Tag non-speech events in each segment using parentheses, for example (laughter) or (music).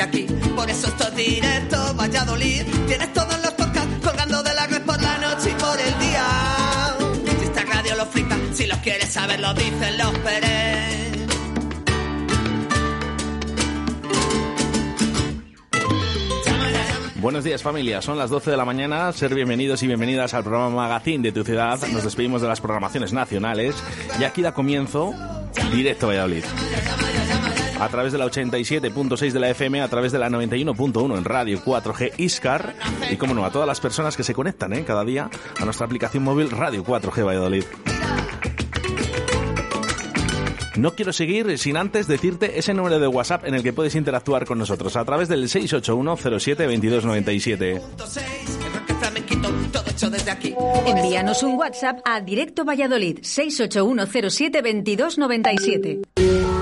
desde aquí. Por eso esto es directo, Valladolid. Tienes todos los podcasts colgando de la red por la noche y por el día. Si esta radio lo flipa, si los quieres saber, lo dicen los Pérez. Buenos días familia, son las 12 de la mañana, ser bienvenidos y bienvenidas al programa Magazine de tu ciudad, nos despedimos de las programaciones nacionales y aquí da comienzo Directo Valladolid. A través de la 87.6 de la FM, a través de la 91.1 en Radio 4G Iscar y como no, a todas las personas que se conectan ¿eh? cada día a nuestra aplicación móvil Radio 4G Valladolid. No quiero seguir sin antes decirte ese número de WhatsApp en el que puedes interactuar con nosotros a través del 681 07 2297. Envíanos un WhatsApp a Directo Valladolid 68107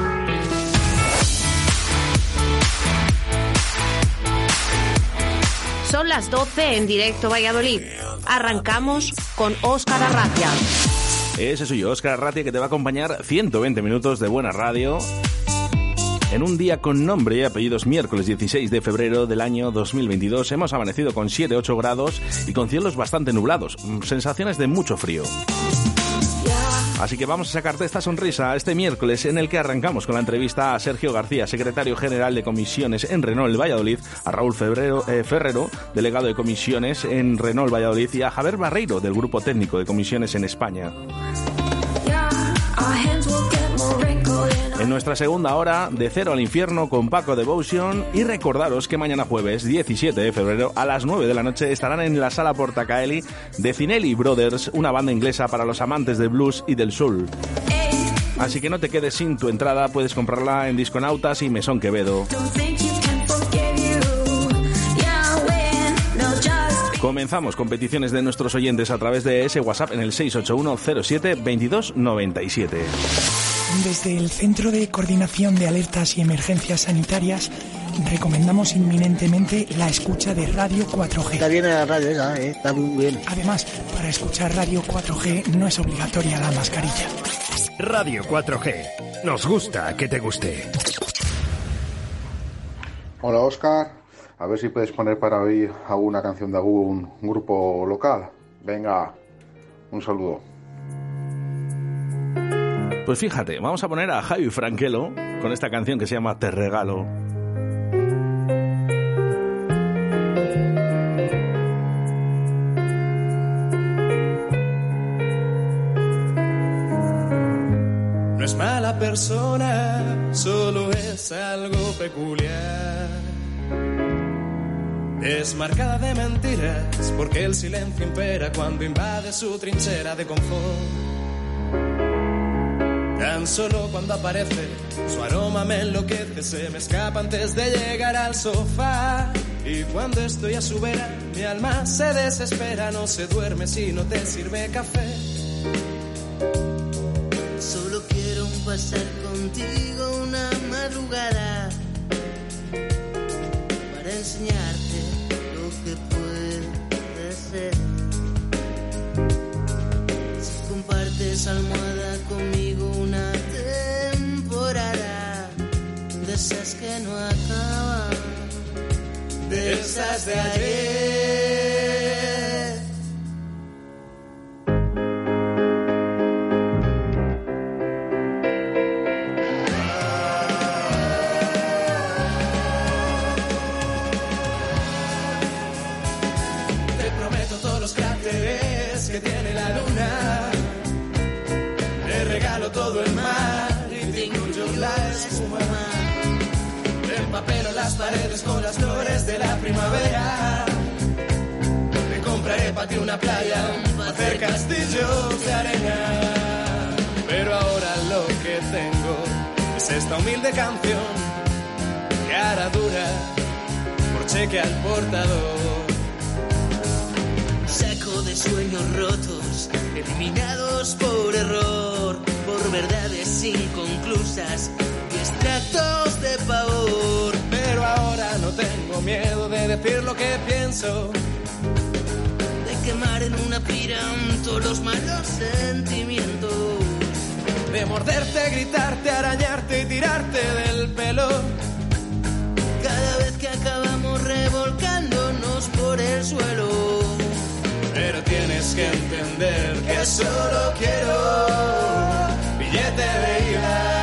Son las 12 en Directo Valladolid. Arrancamos con Óscar Arracia. Ese soy yo, Óscar Arratia, que te va a acompañar 120 minutos de buena radio en un día con nombre y apellidos miércoles 16 de febrero del año 2022 hemos amanecido con 7-8 grados y con cielos bastante nublados, sensaciones de mucho frío. Así que vamos a sacarte esta sonrisa este miércoles en el que arrancamos con la entrevista a Sergio García, secretario general de comisiones en Renault Valladolid, a Raúl eh, Ferrero, delegado de comisiones en Renault Valladolid y a Javier Barreiro del grupo técnico de comisiones en España. En nuestra segunda hora, de cero al infierno con Paco Devotion y recordaros que mañana jueves 17 de febrero a las 9 de la noche estarán en la sala Portacaeli de Cinelli Brothers, una banda inglesa para los amantes del blues y del soul. Así que no te quedes sin tu entrada, puedes comprarla en Disconautas y Mesón Quevedo. Comenzamos con peticiones de nuestros oyentes a través de ese WhatsApp en el 681 07 2297. Desde el Centro de Coordinación de Alertas y Emergencias Sanitarias recomendamos inminentemente la escucha de Radio 4G. Está bien la radio esa, ¿eh? está muy bien. Además, para escuchar Radio 4G no es obligatoria la mascarilla. Radio 4G. Nos gusta que te guste. Hola Oscar, a ver si puedes poner para oír alguna canción de algún grupo local. Venga, un saludo. Pues fíjate, vamos a poner a Javi Franquelo con esta canción que se llama Te regalo. No es mala persona, solo es algo peculiar. Es marcada de mentiras porque el silencio impera cuando invade su trinchera de confort. Tan solo cuando aparece, su aroma me enloquece, se me escapa antes de llegar al sofá. Y cuando estoy a su vera, mi alma se desespera, no se duerme si no te sirve café. Solo quiero pasar contigo una madrugada para enseñarte lo que puede ser. Si compartes almohada conmigo que no acaban, de esas de ayer. Las paredes con las flores de la primavera. Te compraré para ti una playa, hacer castillos de arena. Pero ahora lo que tengo es esta humilde canción que hará dura por cheque al portador. Saco de sueños rotos, eliminados por error, por verdades inconclusas y extractos de pavor ahora no tengo miedo de decir lo que pienso. De quemar en una pira todos los malos sentimientos. De morderte, gritarte, arañarte y tirarte del pelo. Cada vez que acabamos revolcándonos por el suelo. Pero tienes que entender que solo quiero billete de ida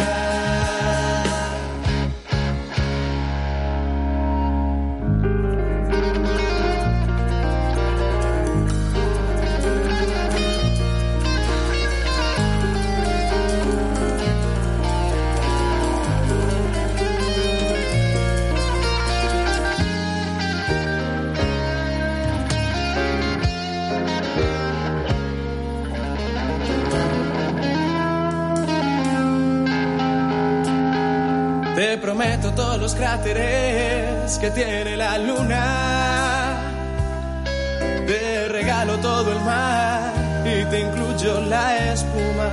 cráteres que tiene la luna. Te regalo todo el mar y te incluyo la espuma.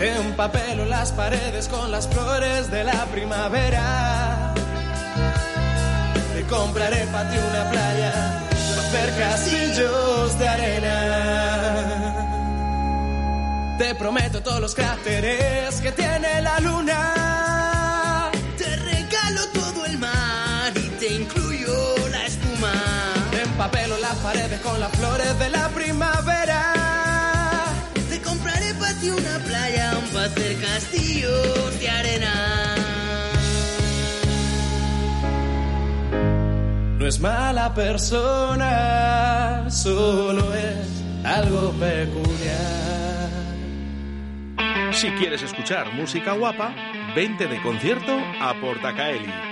Empapelo las paredes con las flores de la primavera. Te compraré para ti una playa para hacer castillos de arena. Te prometo todos los cráteres que tiene la luna. Incluyo la espuma. Te empapelo las paredes con las flores de la primavera. Te compraré para ti una playa para hacer castillos de arena. No es mala persona, solo es algo peculiar. Si quieres escuchar música guapa, vente de concierto a Portacaeli.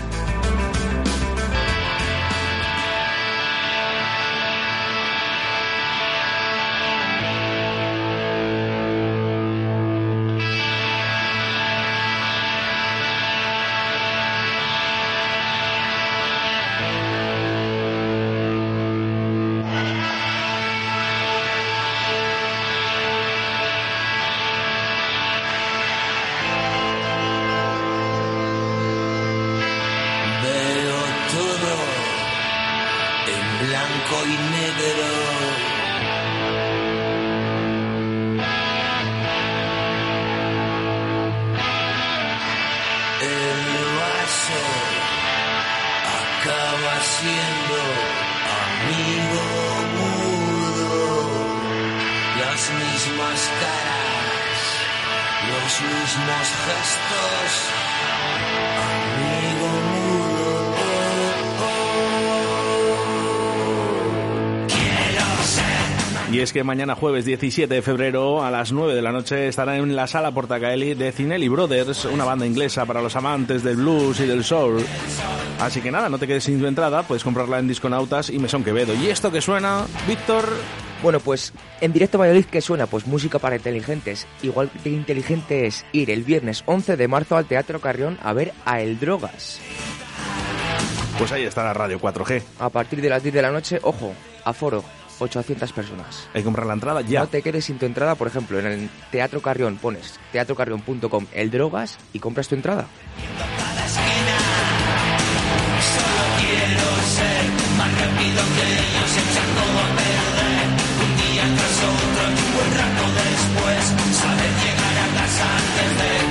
es que mañana jueves 17 de febrero a las 9 de la noche estará en la sala Portacaeli de Cinelli Brothers, una banda inglesa para los amantes del blues y del soul. Así que nada, no te quedes sin tu entrada, puedes comprarla en Disconautas y Mesón Quevedo. Y esto que suena, Víctor, Bueno, pues en directo Valladolid, ¿qué suena? Pues música para inteligentes. Igual de inteligente es ir el viernes 11 de marzo al Teatro Carrión a ver a El Drogas. pues ahí está la radio 4G. A partir de las 10 de la noche, ojo, aforo, 800 personas. Hay que comprar la entrada ya. No te quedes sin tu entrada, por ejemplo, en el Teatro Carrión pones teatrocarrión.com El Drogas y compras tu entrada. Solo quiero ser más rápido que ellos, echar todo a perder. Un día tras otro y un buen rato después, saber llegar a casa antes de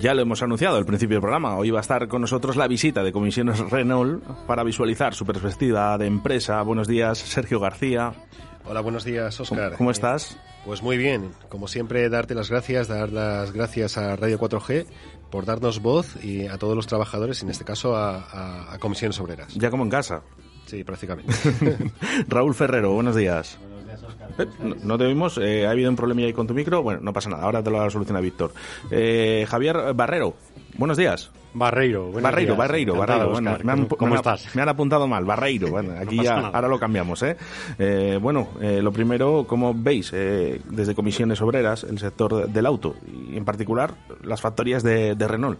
Ya lo hemos anunciado al principio del programa. Hoy va a estar con nosotros la visita de Comisiones Renault para visualizar su perspectiva de empresa. Buenos días, Sergio García. Hola, buenos días, Oscar. ¿Cómo, estás? Pues muy bien. Como siempre, darte las gracias, dar las gracias a Radio 4G por darnos voz y a todos los trabajadores, en este caso a, a, a Comisiones Obreras. Ya como en casa. Sí, prácticamente. (laughs) Raúl Ferrero, buenos días. Eh, no, no te oímos, eh, ha habido un problema ahí con tu micro. Bueno, no pasa nada, ahora te lo soluciona Víctor. Eh, Javier Barrero, buenos días. Barreiro, Barreiro, días. Barreiro, Barreiro. Bueno, me han, ¿Cómo me han- estás? Me han apuntado mal, Barreiro. Bueno, (laughs) aquí pasa ya, nada. ahora lo cambiamos, ¿eh? Eh, bueno, eh, lo primero, como veis, eh, desde comisiones obreras, el sector del auto y en particular las factorías de, de Renault.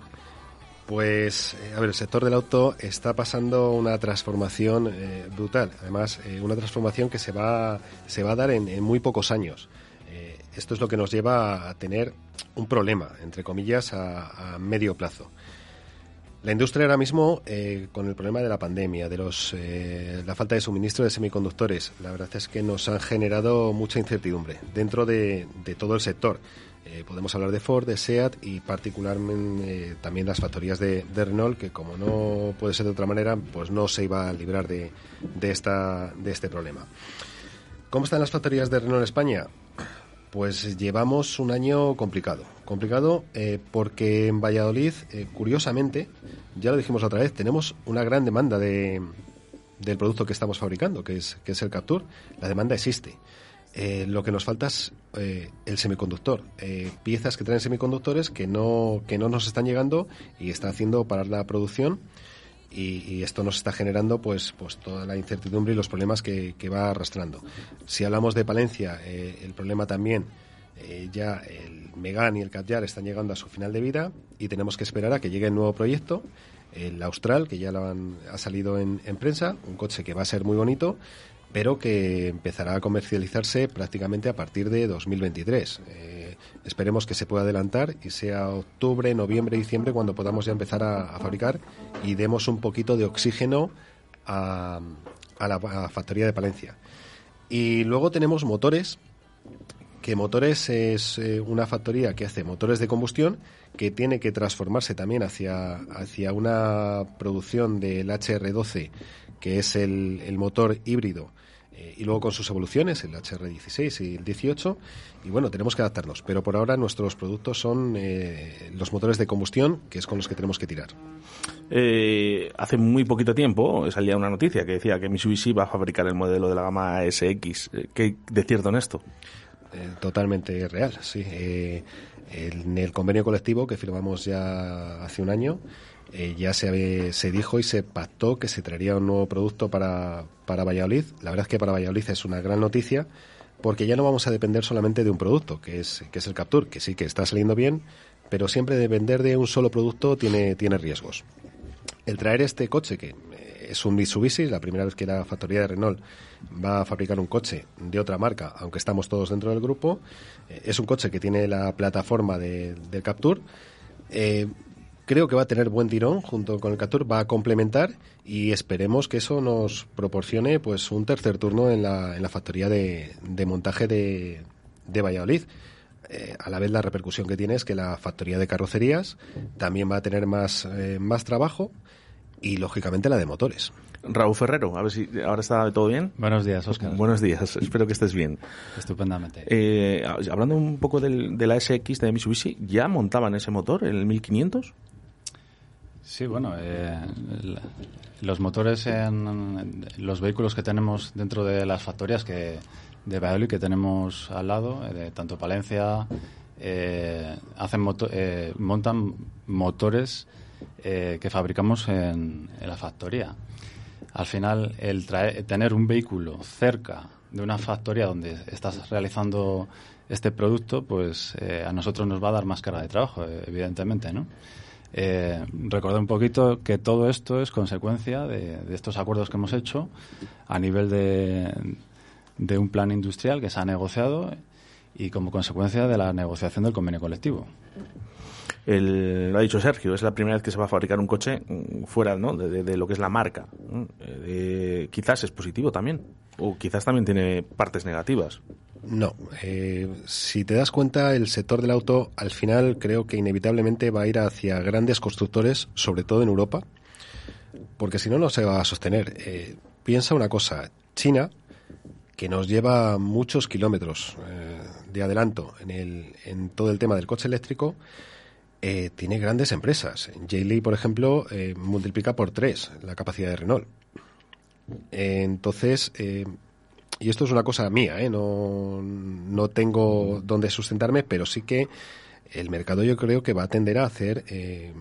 Pues, eh, a ver, el sector del auto está pasando una transformación eh, brutal. Además, eh, una transformación que se va, se va a dar en, muy pocos años. Esto es lo que nos lleva a tener un problema, entre comillas, a, medio plazo. La industria ahora mismo, con el problema de la pandemia, de los, la falta de suministro de semiconductores, la verdad es que nos han generado mucha incertidumbre dentro de, de todo el sector. Eh, podemos hablar de Ford, de SEAT y particularmente eh, también las factorías de, Renault, que como no puede ser de otra manera, pues no se iba a librar de, de, esta, de este problema. ¿Cómo están las factorías de Renault en España? Pues llevamos un año complicado. Complicado eh, porque en Valladolid, eh, curiosamente, ya lo dijimos otra vez, tenemos una gran demanda de, del producto que estamos fabricando, que es, que es el Capture. La demanda existe. Eh, lo que nos falta es eh, el semiconductor. Eh, piezas que traen semiconductores que no, que no nos están llegando y está haciendo parar la producción. Y, esto nos está generando pues, pues toda la incertidumbre y los problemas que, que va arrastrando. Si hablamos de Palencia, el problema también, ya el Megan y el Catyar están llegando a su final de vida y tenemos que esperar a que llegue el nuevo proyecto, el Austral, que ya lo han- ha salido en prensa, un coche que va a ser muy bonito, pero que empezará a comercializarse prácticamente a partir de 2023. Eh, esperemos que se pueda adelantar y sea octubre, noviembre, diciembre cuando podamos ya empezar a, fabricar y demos un poquito de oxígeno a, a la factoría de Palencia. Y luego tenemos motores, que motores es eh, una factoría que hace motores de combustión que tiene que transformarse también hacia, hacia una producción del HR12 que es el, el motor híbrido eh, y luego con sus evoluciones el HR16 y el 18 y bueno tenemos que adaptarnos pero por ahora nuestros productos son eh, los motores de combustión que es con los que tenemos que tirar Eh, hace muy poquito tiempo salía una noticia que decía que Mitsubishi va a fabricar el modelo de la gama SX. Eh, ¿Qué de cierto en esto? Eh, totalmente real, sí. En el convenio colectivo que firmamos ya hace un año, eh, ya se, se dijo y se pactó que se traería un nuevo producto para, para Valladolid. La verdad es que para Valladolid es una gran noticia porque ya no vamos a depender solamente de un producto, que es, que es el Capture, que sí que está saliendo bien, pero siempre depender de un solo producto tiene, tiene riesgos. El traer este coche, que eh, es un Mitsubishi, la primera vez que la factoría de Renault va a fabricar un coche de otra marca, aunque estamos todos dentro del grupo, eh, es un coche que tiene la plataforma de- del Capture. Creo que va a tener buen tirón junto con el Capture, va a complementar y esperemos que eso nos proporcione pues un tercer turno en la, en la factoría de, de montaje de, de Valladolid. Eh, a la vez la repercusión que tiene es que la factoría de carrocerías también va a tener más, eh, más trabajo y lógicamente la de motores. Raúl Ferrero, a ver si ahora está todo bien. Buenos días, Oscar. (laughs) Buenos días, espero que estés bien. Estupendamente. Eh, hablando un poco del- de la SX de Mitsubishi, ¿ya montaban ese motor, el 1500? Sí, bueno, eh, los motores en, los vehículos que tenemos dentro de las factorías que de Valladolid que tenemos al lado, eh, de tanto Palencia, eh, hacen moto- eh, montan motores eh, que fabricamos en, la factoría. Al final, el tener un vehículo cerca de una factoría donde estás realizando este producto, pues eh, a nosotros nos va a dar más carga de trabajo, evidentemente, ¿no? Eh, recordar un poquito que todo esto es consecuencia de, estos acuerdos que hemos hecho a nivel de, de un plan industrial que se ha negociado y como consecuencia de la negociación del convenio colectivo. El- lo ha dicho Sergio, es la primera vez que se va a fabricar un coche mm, fuera ¿no? de, de- lo que es la marca. Eh, quizás es positivo también, o quizás también tiene partes negativas. No, eh, si te das cuenta, el sector del auto al final creo que inevitablemente va a ir hacia grandes constructores, sobre todo en Europa, porque si no, no se va a sostener. Eh, piensa una cosa, China, que nos lleva muchos kilómetros eh, de adelanto en, el, en todo el tema del coche eléctrico, eh, tiene grandes empresas. Geely, por ejemplo, eh, multiplica por tres la capacidad de Renault. Eh, entonces, y esto es una cosa mía, ¿eh? no, no tengo dónde sustentarme, pero sí que el mercado yo creo que va a tender a hacer, eh,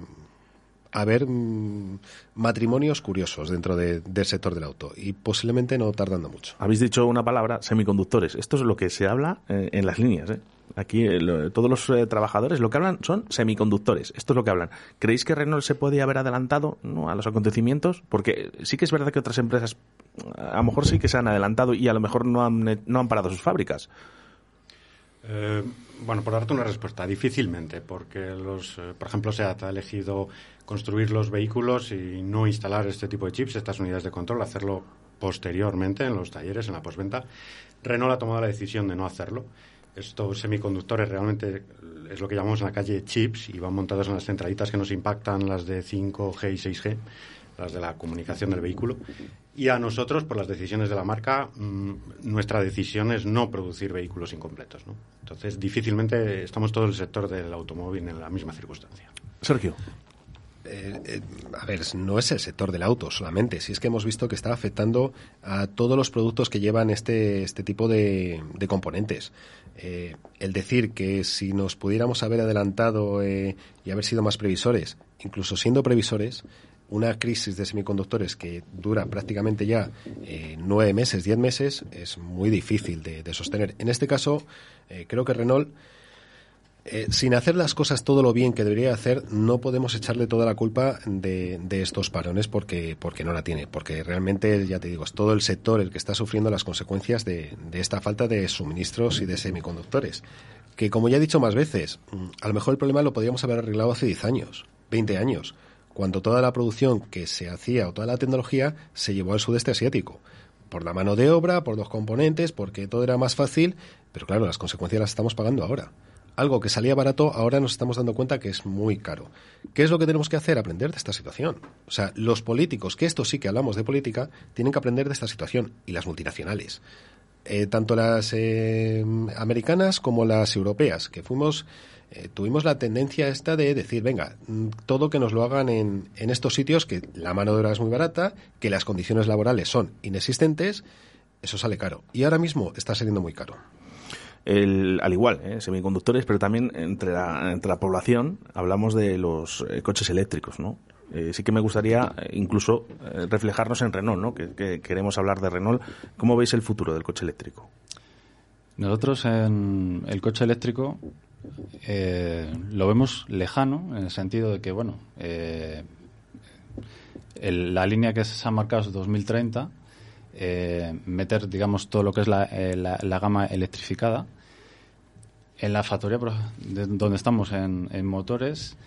a haber mm, matrimonios curiosos dentro de- del sector del auto y posiblemente no tardando mucho. Habéis dicho una palabra, semiconductores. Esto es lo que se habla eh, en las líneas. ¿eh? Aquí eh, lo- todos los eh, trabajadores lo que hablan son semiconductores. Esto es lo que hablan. ¿Creéis que Renault se puede haber adelantado ¿no? a los acontecimientos? Porque sí que es verdad que otras empresas a lo mejor sí que se han adelantado y a lo mejor no han, eh, no han parado sus fábricas. Bueno, por darte una respuesta, difícilmente, porque los, por ejemplo, SEAT ha elegido construir los vehículos y no instalar este tipo de chips, estas unidades de control, hacerlo posteriormente en los talleres, en la postventa. Renault ha tomado la decisión de no hacerlo. Estos semiconductores realmente es lo que llamamos en la calle chips y van montados en las centralitas que nos impactan las de 5G y 6G, las de la comunicación del vehículo. Y a nosotros, por las decisiones de la marca, mm, nuestra decisión es no producir vehículos incompletos. ¿no? Entonces, difícilmente estamos todo el sector del automóvil en la misma circunstancia. Sergio. Eh, eh, a ver, no es el sector del auto solamente, si es que hemos visto que está afectando a todos los productos que llevan este, este tipo de, componentes. Eh, el decir que si nos pudiéramos haber adelantado y haber sido más previsores, incluso siendo previsores, una crisis de semiconductores que dura prácticamente ya nueve meses, diez meses, es muy difícil de, sostener. En este caso, creo que Renault eh, sin hacer las cosas todo lo bien que debería hacer, no podemos echarle toda la culpa de, estos parones porque, porque no la tiene. Porque realmente, ya te digo, es todo el sector el que está sufriendo las consecuencias de, de esta falta de suministros y de semiconductores. Que, como ya he dicho más veces, mm, a lo mejor el problema lo podríamos haber arreglado hace 10 años, 20 años, cuando toda la producción que se hacía o toda la tecnología se llevó al sudeste asiático por la mano de obra, por los componentes, porque todo era más fácil, pero claro, las consecuencias las estamos pagando ahora. Algo que salía barato, ahora nos estamos dando cuenta que es muy caro. ¿Qué es lo que tenemos que hacer? Aprender de esta situación. O sea, los políticos, que esto sí que hablamos de política, tienen que aprender de esta situación, y las multinacionales. Eh, tanto las eh, americanas como las europeas, que fuimos, eh, tuvimos la tendencia esta de decir, venga, mm, todo que nos lo hagan en, en estos sitios, que la mano de obra es muy barata, que las condiciones laborales son inexistentes, eso sale caro. Y ahora mismo está saliendo muy caro. El, al igual, ¿eh? semiconductores, pero también entre la, entre la población hablamos de los eh, coches eléctricos, ¿no? Eh, sí que me gustaría eh, incluso reflejarnos en Renault, ¿no? Que, que queremos hablar de Renault. ¿Cómo veis el futuro del coche eléctrico? Nosotros en el coche eléctrico lo vemos lejano en el sentido de que, bueno, el- la línea que se ha marcado es 2030, eh, meter, digamos, todo lo que es la, eh, la- gama electrificada. En la factoría donde estamos en, motores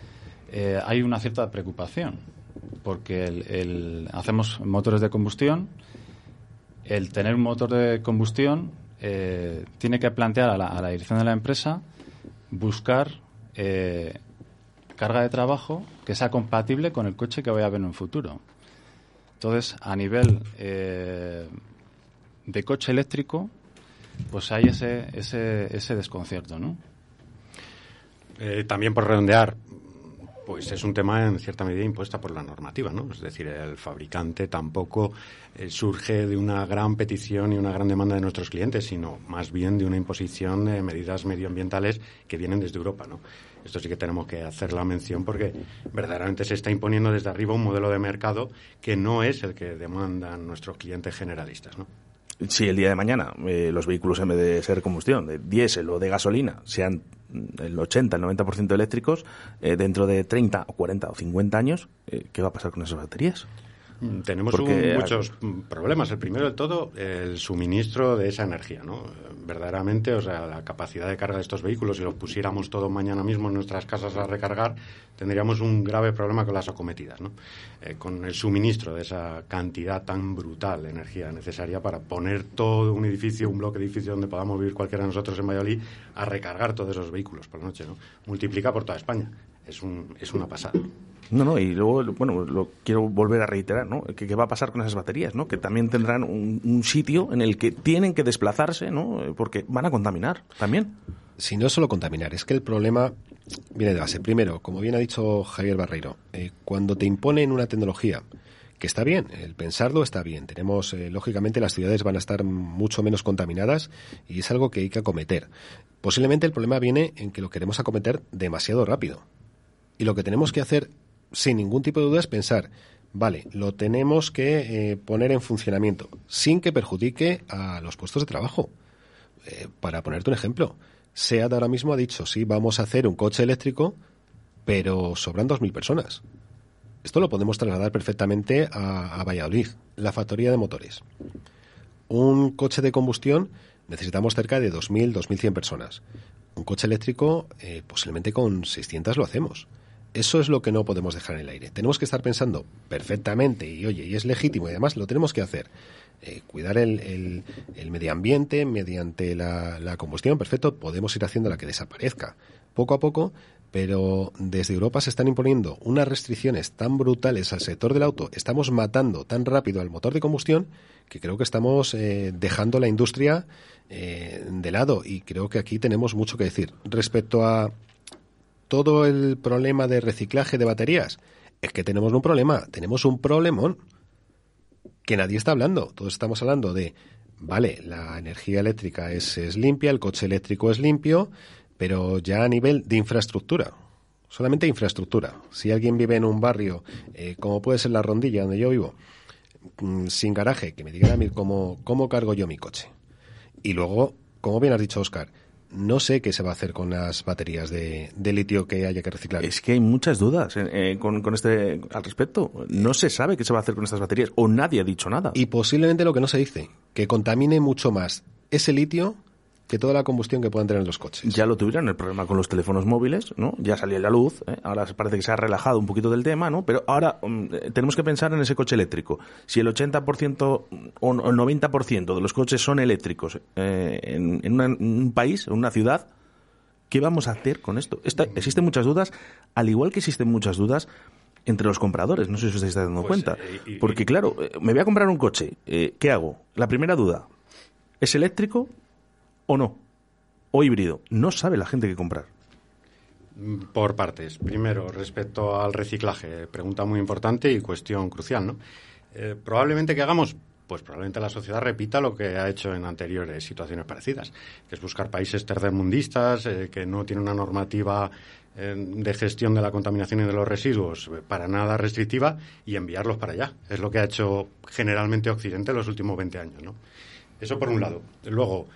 eh, hay una cierta preocupación porque el- hacemos motores de combustión el tener un motor de combustión tiene que plantear a la, a la dirección de la empresa buscar carga de trabajo que sea compatible con el coche que vaya a haber en un futuro. Entonces, a nivel eh, de coche eléctrico, pues hay ese, ese, ese desconcierto, ¿no? Eh, también por redondear, Pues es un tema en cierta medida impuesta por la normativa, ¿no? Es decir, el fabricante tampoco eh, surge de una gran petición y una gran demanda de nuestros clientes, sino más bien de una imposición de medidas medioambientales que vienen desde Europa, ¿no? Esto sí que tenemos que hacer la mención porque verdaderamente se está imponiendo desde arriba un modelo de mercado que no es el que demandan nuestros clientes generalistas, ¿no? si el día de mañana eh, los vehículos en vez de ser combustión, de diésel o de gasolina, sean el 80, el 90% eléctricos, eh, dentro de 30 o 40 o 50 años, eh, ¿qué va a pasar con esas baterías? Mm, tenemos muchos problemas. El primero de todo, el suministro de esa energía, ¿no? Verdaderamente, o sea, la capacidad de carga de estos vehículos, si los pusiéramos todos mañana mismo en nuestras casas a recargar, tendríamos un grave problema con las acometidas, ¿no? Eh, con el suministro de esa cantidad tan brutal de energía necesaria para poner todo un edificio, un bloque de edificio donde podamos vivir cualquiera de nosotros en Valladolid a recargar todos esos vehículos por la noche, ¿no? Multiplica por toda España. Es, un, es una pasada. No, no, y luego, bueno, lo quiero volver a reiterar, ¿no? ¿Qué, va a pasar con esas baterías, ¿no? Que también tendrán un, sitio en el que tienen que desplazarse, ¿no? Porque van a contaminar también. Si no es solo contaminar, es que el problema viene de base. Primero, como bien ha dicho Javier Barreiro, eh, cuando te imponen una tecnología que está bien, el pensarlo está bien. Tenemos, eh, lógicamente, las ciudades van a estar mucho menos contaminadas y es algo que hay que acometer. Posiblemente el problema viene en que lo queremos acometer demasiado rápido. Y lo que tenemos que hacer sin ningún tipo de duda es pensar, vale, lo tenemos que eh, poner en funcionamiento sin que perjudique a los puestos de trabajo. Eh, para ponerte un ejemplo, SEAT ahora mismo ha dicho, sí, vamos a hacer un coche eléctrico, pero sobran 2.000 personas. Esto lo podemos trasladar perfectamente a, a Valladolid, la factoría de motores. Un coche de combustión necesitamos cerca de 2.000, 2.100 personas. Un coche eléctrico, eh, posiblemente con 600 lo hacemos. Eso es lo que no podemos dejar en el aire. Tenemos que estar pensando perfectamente y oye, y es legítimo y además lo tenemos que hacer. Eh, cuidar el, medio ambiente mediante la, combustión, perfecto, podemos ir haciendo la que desaparezca poco a poco, pero desde Europa se están imponiendo unas restricciones tan brutales al sector del auto, estamos matando tan rápido al motor de combustión, que creo que estamos eh, dejando la industria eh, de lado y creo que aquí tenemos mucho que decir. Respecto a todo el problema de reciclaje de baterías, es que tenemos un problema, tenemos un problemón que nadie está hablando. Todos estamos hablando de, vale, la energía eléctrica es, limpia, el coche eléctrico es limpio, pero ya a nivel de infraestructura, solamente infraestructura. Si alguien vive en un barrio, eh, como puede ser la rondilla donde yo vivo, mm, sin garaje, que me diga a mí cómo, cómo cargo yo mi coche. Y luego, como bien has dicho, Oscar, no sé qué se va a hacer con las baterías de, litio que haya que reciclar. Es que hay muchas dudas eh, eh, con, este al respecto. No se sabe qué se va a hacer con estas baterías o nadie ha dicho nada. Y posiblemente lo que no se dice, que contamine mucho más ese litio que toda la combustión que puedan tener los coches. Ya lo tuvieron el problema con los teléfonos móviles, ¿no? Ya salió la luz, ¿eh? ahora parece que se ha relajado un poquito del tema, ¿no? Pero ahora mm, tenemos que pensar en ese coche eléctrico. Si el 80% o el 90% de los coches son eléctricos eh, en, un país, en una ciudad, ¿qué vamos a hacer con esto? existen muchas dudas, al igual que existen muchas dudas entre los compradores. No sé si os estáis dando pues, cuenta. Eh, Porque, claro, me voy a comprar un coche. ¿Qué hago? La primera duda, ¿es eléctrico o no, o híbrido. No sabe la gente qué comprar. Por partes. Primero, respecto al reciclaje, pregunta muy importante y cuestión crucial, ¿no? Eh, probablemente que hagamos, pues probablemente la sociedad repita lo que ha hecho en anteriores situaciones parecidas, que es buscar países tercermundistas eh, que no tienen una normativa eh, de gestión de la contaminación y de los residuos para nada restrictiva y enviarlos para allá. Es lo que ha hecho generalmente Occidente en los últimos 20 años, ¿no? Eso por un lado. Luego,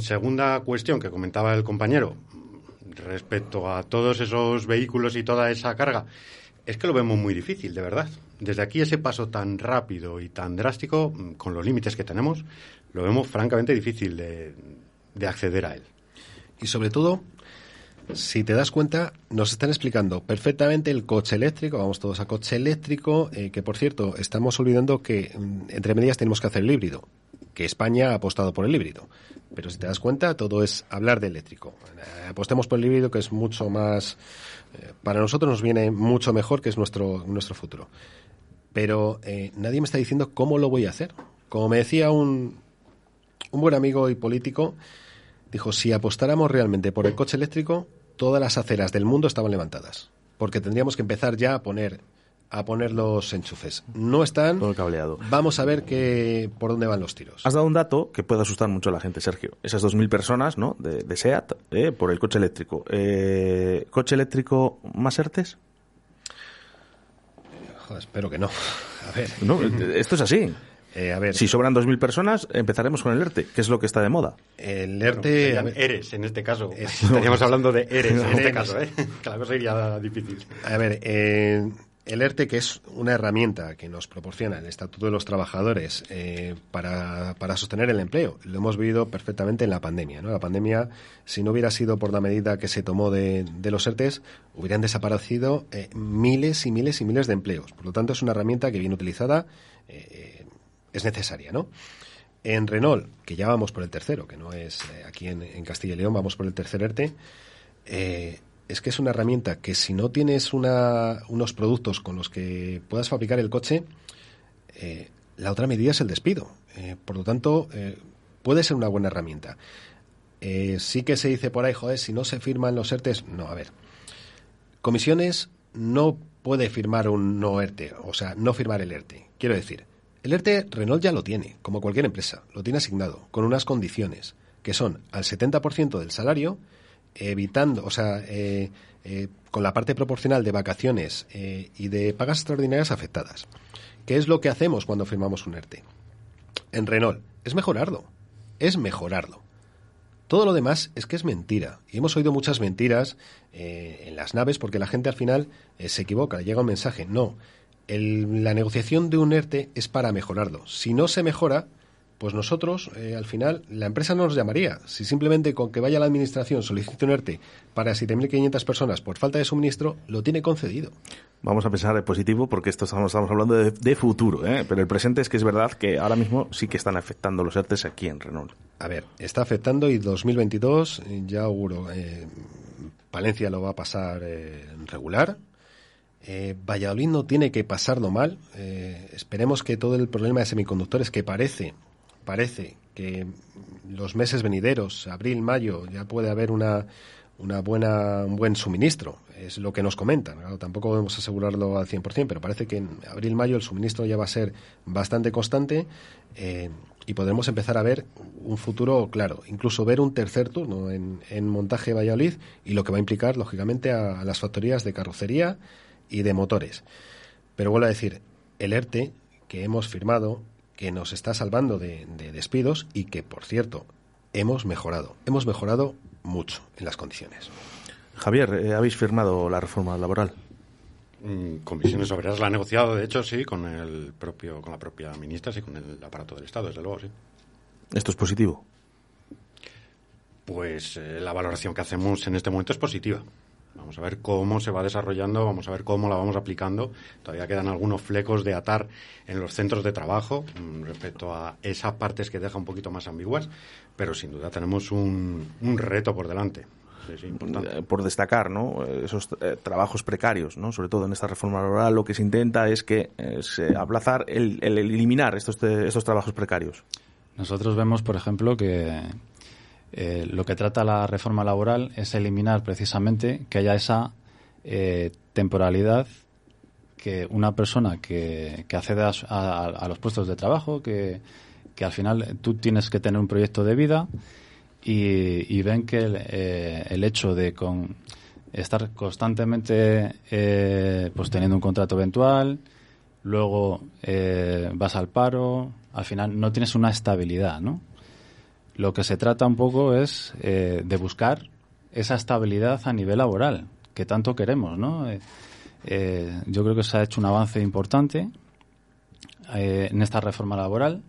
segunda cuestión que comentaba el compañero respecto a todos esos vehículos y toda esa carga, es que lo vemos muy difícil, de verdad. Desde aquí ese paso tan rápido y tan drástico, mm, con los límites que tenemos, lo vemos francamente difícil de, acceder a él. Y sobre todo, si te das cuenta, nos están explicando perfectamente el coche eléctrico, vamos todos a coche eléctrico, eh, que por cierto, estamos olvidando que mm, entre medias tenemos que hacer el híbrido que España ha apostado por el híbrido. Pero si te das cuenta, todo es hablar de eléctrico. Eh, apostemos por el híbrido, que es mucho más. Eh, para nosotros nos viene mucho mejor, que es nuestro, nuestro futuro. Pero eh, nadie me está diciendo cómo lo voy a hacer. Como me decía un, un buen amigo y político, dijo: si apostáramos realmente por el coche eléctrico, todas las aceras del mundo estaban levantadas porque tendríamos que empezar ya a poner a poner los enchufes. No están. Todo cableado. Vamos a ver que, por dónde van los tiros. Has dado un dato que puede asustar mucho a la gente, Sergio. Esas 2.000 personas, ¿no? De, de SEAT, eh, por el coche eléctrico. Eh, ¿Coche eléctrico más ERTES? Joder, espero que no. (laughs) A ver. No, esto es así. (laughs) Eh, a ver. Si sobran 2.000 personas, empezaremos con el ERTE, que es lo que está de moda. El ERTE. ERES en este caso. (laughs) Estaríamos hablando de ERES en este caso, ¿eh? Que la cosa iría difícil. A ver, eh, el ERTE, que es una herramienta que nos proporciona el Estatuto de los Trabajadores eh, para, para sostener el empleo, lo hemos vivido perfectamente en la pandemia. ¿no? La pandemia, si no hubiera sido por la medida que se tomó de, de los ERTES, hubieran desaparecido eh, miles y miles y miles de empleos. Por lo tanto, es una herramienta que, bien utilizada, eh, es necesaria. ¿no? En Renault, que ya vamos por el tercero, que no es eh, aquí en, Castilla y León, vamos por el tercer ERTE, es que es una herramienta que si no tienes una, unos productos con los que puedas fabricar el coche, eh, la otra medida es el despido. Eh, por lo tanto, eh, puede ser una buena herramienta. Sí que se dice por ahí, joder, si no se firman los ERTES, no, a ver. Comisiones no puede firmar un no ERTE, o sea, no firmar el ERTE. Quiero decir, el ERTE Renault ya lo tiene, como cualquier empresa, lo tiene asignado, con unas condiciones, que son al 70% del salario, evitando, o sea, eh, eh, con la parte proporcional de vacaciones eh, y de pagas extraordinarias afectadas. ¿Qué es lo que hacemos cuando firmamos un ERTE? En Renault, es mejorarlo, es mejorarlo. Todo lo demás es que es mentira. Y hemos oído muchas mentiras eh, en las naves porque la gente al final se equivoca, le llega un mensaje. No, el- la negociación de un ERTE es para mejorarlo. Si no se mejora, pues nosotros, eh, al final, la empresa no nos llamaría. Si simplemente con que vaya la administración solicite un ERTE para 7.500 personas por falta de suministro, lo tiene concedido. Vamos a pensar en positivo porque esto estamos, estamos hablando de, de futuro, ¿eh? pero el presente es que es verdad que ahora mismo sí que están afectando los ERTES aquí en Renault. A ver, está afectando y 2022 eh, ya auguro. eh, Palencia lo va a pasar eh, regular. Eh, Valladolid no tiene que pasarlo mal. Eh, esperemos que todo el problema de semiconductores que parece, parece que los meses venideros, abril, mayo, ya puede haber una, una buena, un buen suministro. Es lo que nos comentan. Tampoco podemos asegurarlo al 100%, pero parece que en abril, mayo el suministro ya va a ser bastante constante eh, y podremos empezar a ver un futuro claro. Incluso ver un tercer turno en, en montaje Valladolid y lo que va a implicar, lógicamente, a, a las factorías de carrocería y de motores. Pero vuelvo a decir, el ERTE que hemos firmado, que nos está salvando de, de despidos y que, por cierto, hemos mejorado. Hemos mejorado mucho en las condiciones. Javier, eh, ¿habéis firmado la reforma laboral? Mm, Comisiones Obreras la ha negociado, de hecho, sí, con el propio, con la propia ministra, sí, con el aparato del Estado, desde luego, sí. ¿Esto es positivo? Pues eh, la valoración que hacemos en este momento es positiva. Vamos a ver cómo se va desarrollando, vamos a ver cómo la vamos aplicando. Todavía quedan algunos flecos de atar en los centros de trabajo mm, respecto a esas partes que deja un poquito más ambiguas, pero sin duda tenemos un, un reto por delante. Importante. Eh, por destacar, ¿no? Eh, Esos eh, trabajos precarios, ¿no? Sobre todo en esta reforma laboral, lo que se intenta es que eh, se aplazar el, el eliminar estos, estos trabajos precarios. Nosotros vemos, por ejemplo, que eh, lo que trata la reforma laboral es eliminar precisamente que haya esa eh, temporalidad que una persona que, que accede a, los puestos de trabajo, que, al final tú tienes que tener un proyecto de vida y, ven que el, eh, el hecho de con estar constantemente pues teniendo un contrato eventual, luego vas al paro, al final no tienes una estabilidad, ¿no? Lo que se trata un poco es eh, de buscar esa estabilidad a nivel laboral que tanto queremos, ¿no? Eh, eh, yo creo que se ha hecho un avance importante en esta reforma laboral,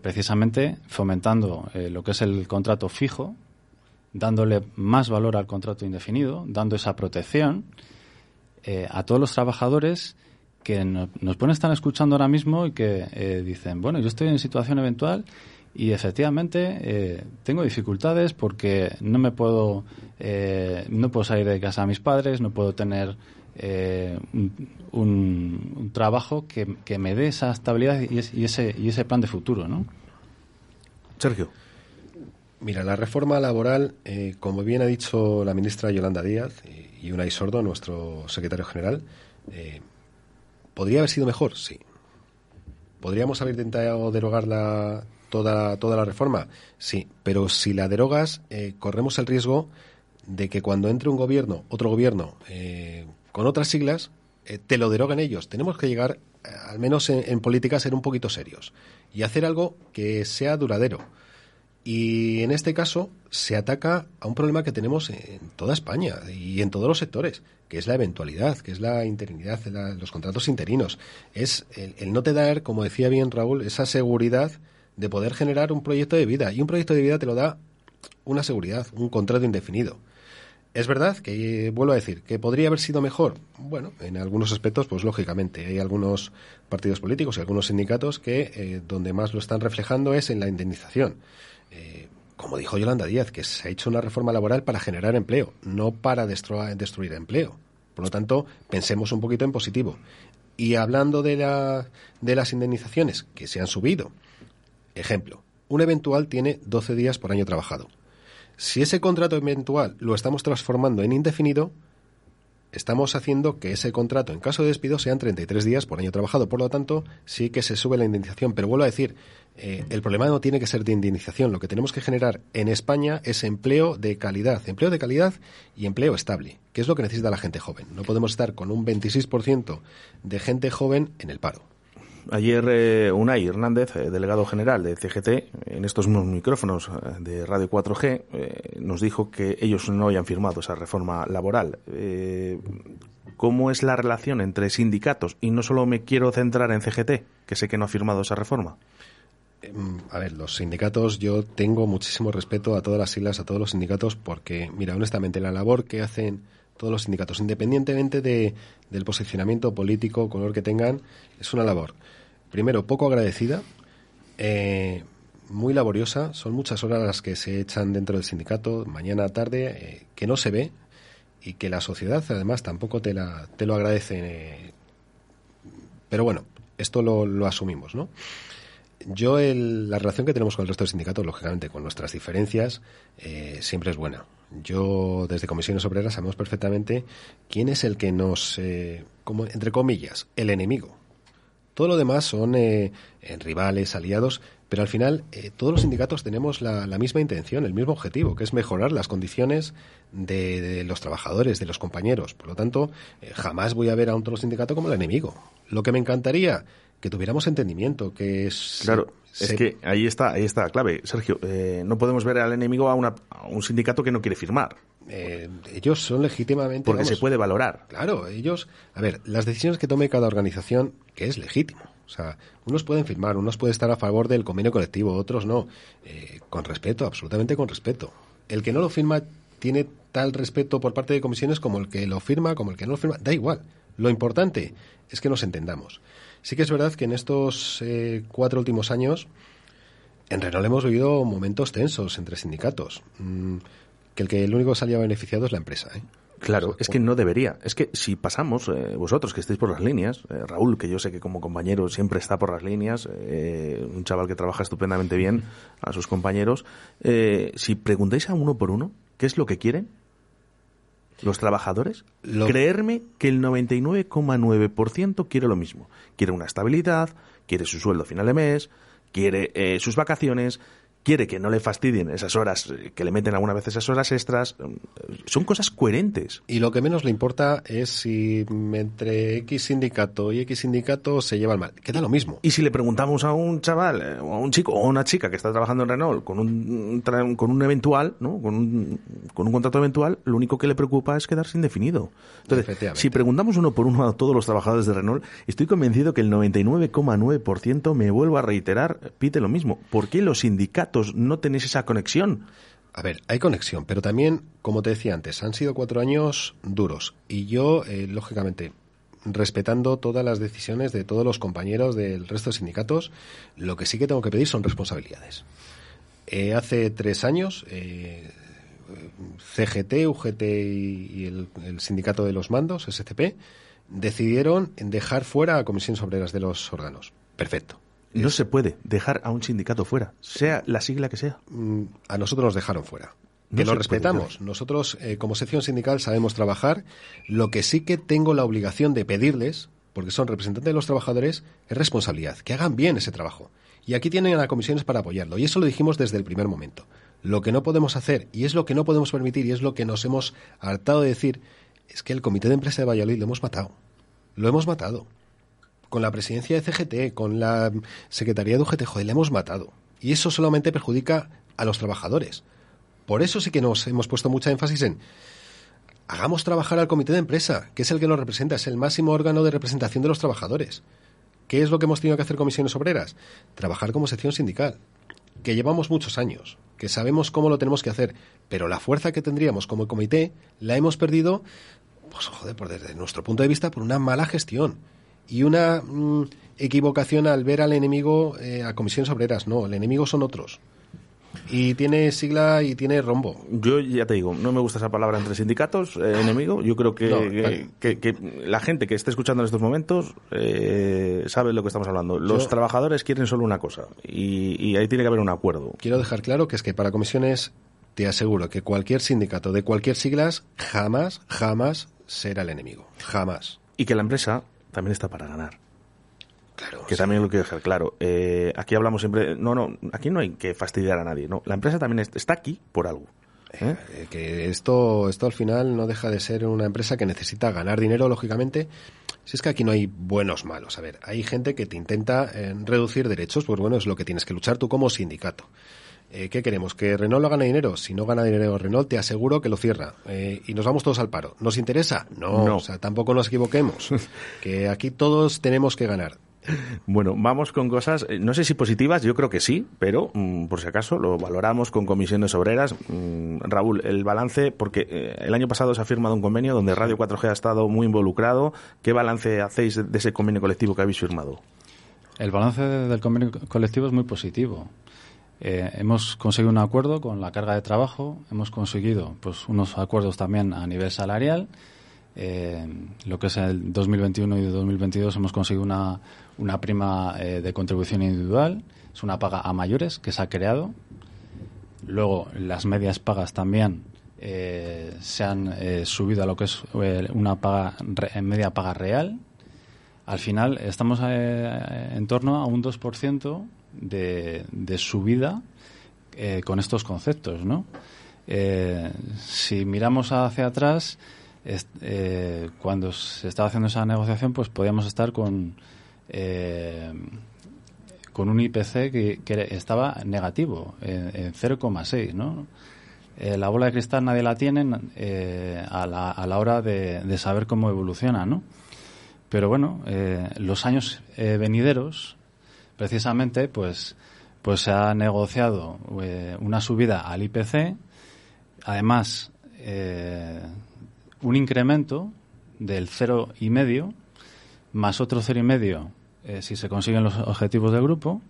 precisamente fomentando lo que es el contrato fijo, dándole más valor al contrato indefinido, dando esa protección a todos los trabajadores que no- nos pueden estar escuchando ahora mismo y que dicen, bueno, yo estoy en situación eventual y efectivamente eh, tengo dificultades porque no me puedo eh, no puedo salir de casa a mis padres, no puedo tener eh, un, un- un trabajo que, que me dé esa estabilidad y, es- y ese y ese plan de futuro, ¿no? Sergio. Mira, la reforma laboral, eh, como bien ha dicho la ministra Yolanda Díaz y, y Unai Sordo, nuestro secretario general, eh, ¿podría haber sido mejor? Sí. ¿Podríamos haber intentado derogarla toda, toda la reforma? Sí. Pero si la derogas, eh, corremos el riesgo de que cuando entre un gobierno, otro gobierno, eh, con otras siglas, eh, te lo deroguen ellos. Tenemos que llegar, al menos en, en política, a ser un poquito serios y hacer algo que sea duradero. Y en este caso se ataca a un problema que tenemos en toda España y en todos los sectores, que es la eventualidad, que es la interinidad, la- los contratos interinos. Es el, el no te dar, como decía bien Raúl, esa seguridad de poder generar un proyecto de vida. Y un proyecto de vida te lo da una seguridad, un contrato indefinido. Es verdad que, vuelvo a decir, que podría haber sido mejor. Bueno, en algunos aspectos, pues lógicamente, hay algunos partidos políticos y algunos sindicatos que eh, donde más lo están reflejando es en la indemnización. Eh, como dijo Yolanda Díaz, que se ha hecho una reforma laboral para generar empleo, no para destruir empleo. Por lo tanto, pensemos un poquito en positivo. Y hablando de, la, de las indemnizaciones que se han subido, ejemplo, un eventual tiene 12 días por año trabajado. Si ese contrato eventual lo estamos transformando en indefinido, estamos haciendo que ese contrato, en caso de despido, sean 33 días por año trabajado. Por lo tanto, sí que se sube la indemnización. Pero vuelvo a decir, eh, el problema no tiene que ser de indemnización. Lo que tenemos que generar en España es empleo de calidad. Empleo de calidad y empleo estable, que es lo que necesita la gente joven. No podemos estar con un 26% de gente joven en el paro. Ayer eh, Unai Hernández, eh, delegado general de CGT, en estos mismos micrófonos eh, de Radio 4G, eh, nos dijo que ellos no habían firmado esa reforma laboral. ¿Cómo es la relación entre sindicatos? Y no solo me quiero centrar en CGT, que sé que no ha firmado esa reforma. Em, A ver, los sindicatos, yo tengo muchísimo respeto a todas las siglas, a todos los sindicatos, porque, mira, honestamente, la labor que hacen todos los sindicatos, independientemente de, del posicionamiento político, color que tengan, es una labor, primero, poco agradecida, eh, muy laboriosa, son muchas horas las que se echan dentro del sindicato, mañana, tarde, eh, que no se ve y que la sociedad, además, tampoco te, la, te lo agradece. eh, pero bueno, esto lo, lo asumimos, ¿no? Yo, el- la relación que tenemos con el resto de sindicatos, lógicamente, con nuestras diferencias, eh, siempre es buena. Yo, desde Comisiones Obreras, sabemos perfectamente quién es el que nos, eh, como, entre comillas, el enemigo. Todo lo demás son eh, rivales, aliados, pero al final eh, todos los sindicatos tenemos la, la misma intención, el mismo objetivo, que es mejorar las condiciones de, los trabajadores, de los compañeros. Por lo tanto, eh, jamás voy a ver a un otro sindicato como el enemigo. Lo que me encantaría, que tuviéramos entendimiento, que es... Claro, es que ahí está, ahí está la clave. Sergio, eh, no podemos ver al enemigo a, una- a un sindicato que no quiere firmar. Eh, ellos son legítimamente... Porque vamos, se puede valorar. Claro, ellos... A ver, las decisiones que tome cada organización, que es legítimo. O sea, unos pueden firmar, unos pueden estar a favor del convenio colectivo, otros no. Eh, con respeto, absolutamente con respeto. El que no lo firma tiene tal respeto por parte de comisiones como el que lo firma, como el que no lo firma. Da igual. Lo importante es que nos entendamos. Sí que es verdad que en estos eh, cuatro últimos años en Renault hemos vivido momentos tensos entre sindicatos. Mm, que el que el único que salía beneficiado es la empresa. ¿eh? Claro, es que no debería. Es que si pasamos, eh, vosotros que estáis por las líneas, eh, Raúl, que yo sé que como compañero siempre está por las líneas, un chaval que trabaja estupendamente bien a sus compañeros, si preguntáis a uno por uno qué es lo que quieren los trabajadores, creerme que el 99,9% quiere lo mismo. Quiere una estabilidad, quiere su sueldo a final de mes, quiere eh, sus vacaciones, quiere que no le fastidien esas horas, eh, que le meten alguna vez esas horas extras. Eh, Son cosas coherentes. Y lo que menos le importa es si entre X sindicato y X sindicato se llevan mal. Queda lo mismo. Y si le preguntamos a un chaval, eh, o a un chico, o a una chica que está trabajando en Renault con un, con un eventual, ¿no? con, un, con un contrato eventual, lo único que le preocupa es quedarse indefinido. Entonces, si preguntamos uno por uno a todos los trabajadores de Renault, estoy convencido que el 99,9% me vuelvo a reiterar, pide lo mismo. ¿Por qué los sindicatos no tenéis esa conexión? A ver, hay conexión, pero también, como te decía antes, han sido cuatro años duros. Y yo, eh, lógicamente, respetando todas las decisiones de todos los compañeros del resto de sindicatos, lo que sí que tengo que pedir son responsabilidades. Eh, hace tres años, eh, CGT, UGT y, el, sindicato de los mandos, SCP, decidieron dejar fuera a comisiones obreras de los órganos. Perfecto. No se puede dejar a un sindicato fuera, sea la sigla que sea. Mm, A nosotros nos dejaron fuera. Que lo respetamos. Nosotros, eh, como sección sindical, sabemos trabajar. Lo que sí que tengo la obligación de pedirles, porque son representantes de los trabajadores, es responsabilidad. Que hagan bien ese trabajo. Y aquí tienen a comisiones para apoyarlo. Y eso lo dijimos desde el primer momento. Lo que no podemos hacer, y es lo que no podemos permitir, y es lo que nos hemos hartado de decir, es que el Comité de Empresa de Valladolid lo hemos matado. Lo hemos matado. Con la presidencia de CGT, con la Secretaría de UGT, joder, le hemos matado. Y eso solamente perjudica a los trabajadores. Por eso sí que nos hemos puesto mucha énfasis en hagamos trabajar al comité de empresa, que es el que nos representa, es el máximo órgano de representación de los trabajadores. ¿Qué es lo que hemos tenido que hacer comisiones obreras? Trabajar como sección sindical, que llevamos muchos años, que sabemos cómo lo tenemos que hacer, pero la fuerza que tendríamos como comité la hemos perdido, pues joder, por desde nuestro punto de vista, por una mala gestión y una mm, equivocación al ver al enemigo eh, a comisiones obreras. No, el enemigo son otros. Y tiene sigla y tiene rombo. Yo ya te digo, no me gusta esa palabra entre sindicatos, eh, enemigo. Yo creo que, No, que, vale. que- que la gente que esté escuchando en estos momentos eh, sabe lo que estamos hablando. Los Yo- trabajadores quieren solo una cosa y, y ahí tiene que haber un acuerdo. Quiero dejar claro que es que para comisiones te aseguro que cualquier sindicato de cualquier siglas jamás, jamás será el enemigo. Jamás. Y que la empresa también está para ganar. que también lo quiero dejar claro. Eh, aquí hablamos siempre, no, no, aquí no hay que fastidiar a nadie, no. La empresa también est- está aquí por algo. ¿eh? Eh, que esto, esto al final no deja de ser una empresa que necesita ganar dinero, lógicamente. Si es que aquí no hay buenos malos. A ver, hay gente que te intenta eh, reducir derechos, pues bueno, es lo que tienes que luchar tú como sindicato. Eh, ¿Qué queremos? ¿Que Renault lo gane dinero? Si no gana dinero Renault, te aseguro que lo cierra. Eh, y nos vamos todos al paro. ¿Nos interesa? No. No. O sea, tampoco nos equivoquemos. (laughs) que aquí todos tenemos que ganar. Bueno, vamos con cosas, eh, no sé si positivas, yo creo que sí, pero mm, por si acaso lo valoramos con comisiones obreras. Mm, Raúl, el balance, porque eh, el año pasado se ha firmado un convenio donde Radio 4G ha estado muy involucrado. ¿Qué balance hacéis de- de ese convenio colectivo que habéis firmado? El balance del convenio colectivo es muy positivo. Eh, hemos conseguido un acuerdo con la carga de trabajo, hemos conseguido pues unos acuerdos también a nivel salarial. Eh, lo que es el 2021 y 2022 hemos conseguido una, una prima eh, de contribución individual, es una paga a mayores que se ha creado. Luego las medias pagas también eh, se han subido a lo que es una paga re- media paga real. Al final estamos en torno a un 2% de, de subida eh, con estos conceptos, ¿no? Eh, si miramos hacia atrás, eh, cuando se estaba haciendo esa negociación, pues podíamos estar con con un IPC que, estaba negativo, en, en 0,6, ¿no? La bola de cristal nadie la tiene a, la, a la hora de, de saber cómo evoluciona, ¿no? Pero bueno, los años venideros, precisamente, pues, pues se ha negociado eh, una subida al IPC, además eh, un incremento del cero y medio más otro cero y medio eh, si se consiguen los objetivos del grupo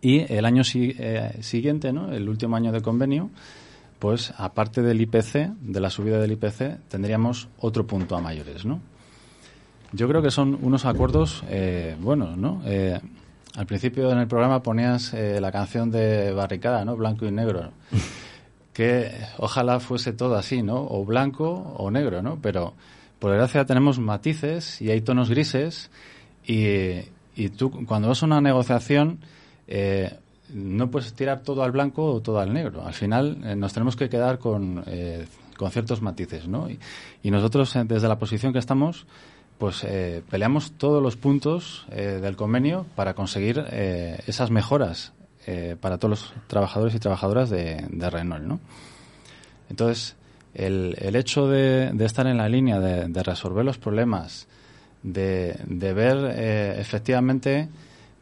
y el año eh, siguiente, ¿no? El último año de convenio, pues aparte del IPC, de la subida del IPC, tendríamos otro punto a mayores, ¿no? Yo creo que son unos acuerdos eh, buenos, ¿no? Al principio en el programa ponías eh, la canción de Barricada, ¿no? Blanco y negro. (laughs) que ojalá fuese todo así, ¿no? O blanco o negro, ¿no? Pero por desgracia tenemos matices y hay tonos grises y, y tú cuando vas a una negociación eh, no puedes tirar todo al blanco o todo al negro. Al final eh, nos tenemos que quedar con, eh, con ciertos matices, ¿no? Y, y nosotros desde la posición que estamos pues eh, peleamos todos los puntos eh, del convenio para conseguir eh, esas mejoras para todos los trabajadores y trabajadoras de, de Renault, ¿no? Entonces, el, el hecho de, estar en la línea de, de resolver los problemas, de, ver efectivamente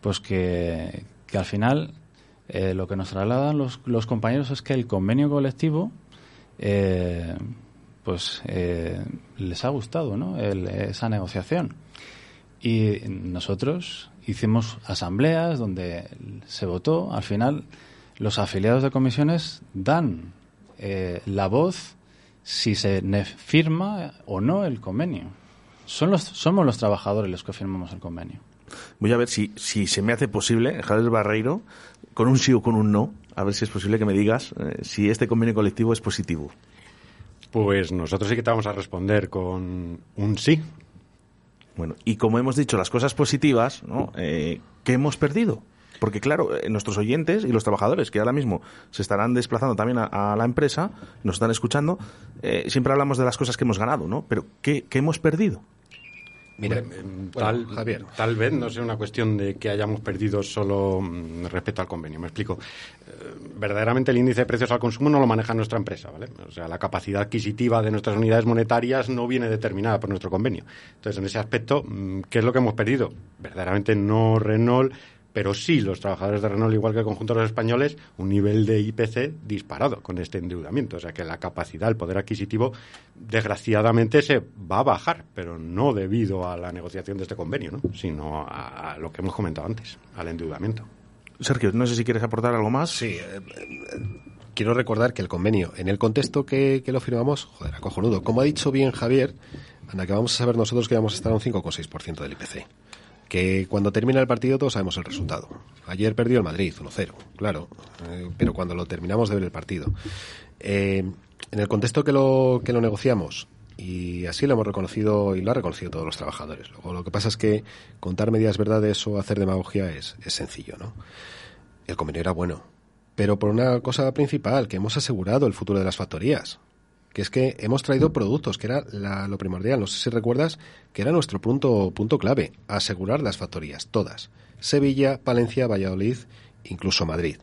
pues que, que al final lo que nos trasladan los, los compañeros es que el convenio colectivo pues eh, les ha gustado ¿no? El- esa negociación y nosotros hicimos asambleas donde se votó al final los afiliados de comisiones dan eh, la voz si se firma o no el convenio son los, somos los trabajadores los que firmamos el convenio Voy a ver si, si se me hace posible, Javier Barreiro, con un sí o con un no, a ver si es posible que me digas eh, si este convenio colectivo es positivo. Pues nosotros sí que te vamos a responder con un sí. Bueno, y como hemos dicho las cosas positivas, ¿no? Eh, ¿qué hemos perdido? Porque claro, eh, nuestros oyentes y los trabajadores que ahora mismo se estarán desplazando también a, la empresa, nos están escuchando, eh, siempre hablamos de las cosas que hemos ganado, ¿no? Pero ¿qué, qué hemos perdido? Mira, tal, tal vez no sea una cuestión de que hayamos perdido solo mm, respecto al convenio. Me explico. Eh, verdaderamente el índice de precios al consumo no lo maneja nuestra empresa, ¿vale? O sea, la capacidad adquisitiva de nuestras unidades monetarias no viene determinada por nuestro convenio. Entonces, en ese aspecto, mm, ¿qué es lo que hemos perdido? Verdaderamente no Renault, pero sí los trabajadores de Renault, igual que el conjunto de los españoles, un nivel de IPC disparado con este endeudamiento. O sea que la capacidad, el poder adquisitivo, desgraciadamente se va a bajar, pero no debido a la negociación de este convenio, ¿no? sino a, a lo que hemos comentado antes, al endeudamiento. Sergio, no sé si quieres aportar algo más. Sí. eh, quiero recordar que el convenio, en el contexto que, que lo firmamos, joder, acojonudo. Como ha dicho bien Javier, anda que vamos a saber nosotros que vamos a estar a un 5,6% del IPC. Que cuando termina el partido todos sabemos el resultado. Ayer perdió el Madrid 1-0, claro, eh, pero cuando lo terminamos de ver el partido. Eh, en el contexto que lo, que lo negociamos, y así lo hemos reconocido y lo han reconocido todos los trabajadores. Luego, lo que pasa es que contar medias verdades o hacer demagogia es, es sencillo, ¿no? El convenio era bueno, pero por una cosa principal, que hemos asegurado el futuro de las factorías. Que es que hemos traído productos, que era la- lo primordial. No sé si recuerdas que era nuestro punto, punto clave, asegurar las factorías, todas. Sevilla, Palencia, Valladolid, incluso Madrid.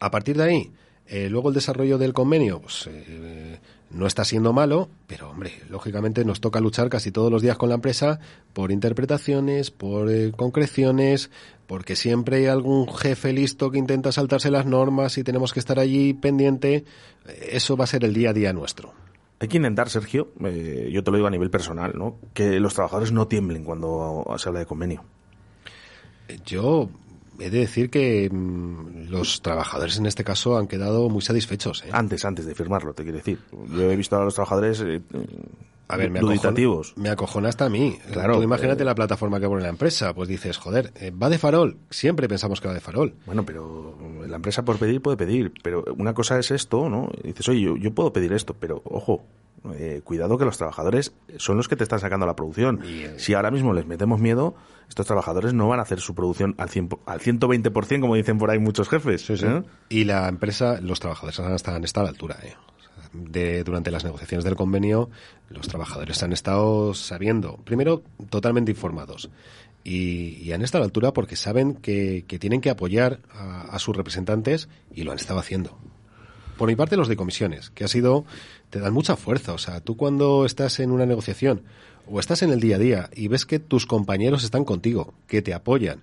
A partir de ahí, eh, luego el desarrollo del convenio, pues eh, no está siendo malo, pero hombre, lógicamente nos toca luchar casi todos los días con la empresa por interpretaciones, por eh, concreciones, porque siempre hay algún jefe listo que intenta saltarse las normas y tenemos que estar allí pendiente. Eh, Eso va a ser el día a día nuestro. Hay que intentar, Sergio, eh, yo te lo digo a nivel personal, ¿no? que los trabajadores no tiemblen cuando se habla de convenio. Yo he de decir que mm, los trabajadores en este caso han quedado muy satisfechos. ¿eh? Antes, antes de firmarlo, te quiero decir. Yo he visto a los trabajadores eh, A ver, me acojona, me acojona hasta a mí. Claro, Tú imagínate eh, la plataforma que pone la empresa. Pues dices, joder, eh, va de farol. Siempre pensamos que va de farol. Bueno, pero la empresa por pedir puede pedir, pero una cosa es esto, ¿no? Y dices, oye, yo, yo puedo pedir esto, pero ojo, eh, cuidado que los trabajadores son los que te están sacando la producción. Si ahora mismo les metemos miedo, estos trabajadores no van a hacer su producción al, 100, po- al 120%, como dicen por ahí muchos jefes. ¿eh? Y la empresa, los trabajadores han estado, han estado a la altura. ¿eh? De, durante las negociaciones del convenio, los trabajadores han estado sabiendo, primero, totalmente informados. Y, y han estado a la altura porque saben que, que tienen que apoyar a, a sus representantes y lo han estado haciendo. Por mi parte, los de comisiones, que ha sido, te dan mucha fuerza. O sea, tú cuando estás en una negociación o estás en el día a día y ves que tus compañeros están contigo, que te apoyan,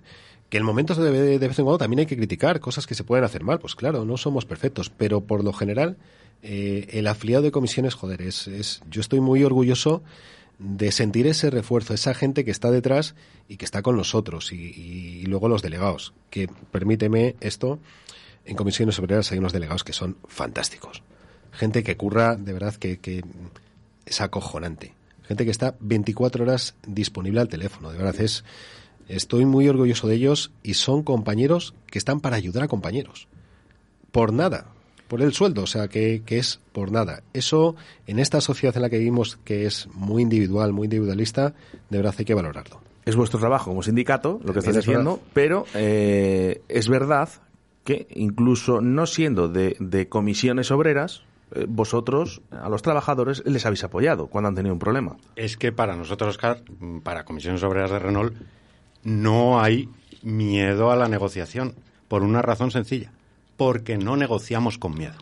que en momentos de, de vez en cuando también hay que criticar cosas que se pueden hacer mal. Pues claro, no somos perfectos, pero por lo general, eh, el afiliado de comisiones, joder, es, es, yo estoy muy orgulloso de sentir ese refuerzo, esa gente que está detrás y que está con nosotros y, luego los delegados, que permíteme esto, en comisiones obreras hay unos delegados que son fantásticos. Gente que curra, de verdad, que, que es acojonante. Gente que está 24 horas disponible al teléfono, de verdad, es, estoy muy orgulloso de ellos y son compañeros que están para ayudar a compañeros. Por nada, por el sueldo, o sea, que, que es por nada. Eso, en esta sociedad en la que vivimos, que es muy individual, muy individualista, de verdad hay que valorarlo. Es vuestro trabajo como sindicato, lo que estás es diciendo, pero eh, es verdad que incluso no siendo de, de comisiones obreras, vosotros a los trabajadores les habéis apoyado cuando han tenido un problema. Es que para nosotros, Oscar, para Comisiones Obreras de Renault, no hay miedo a la negociación, por una razón sencilla, porque no negociamos con miedo.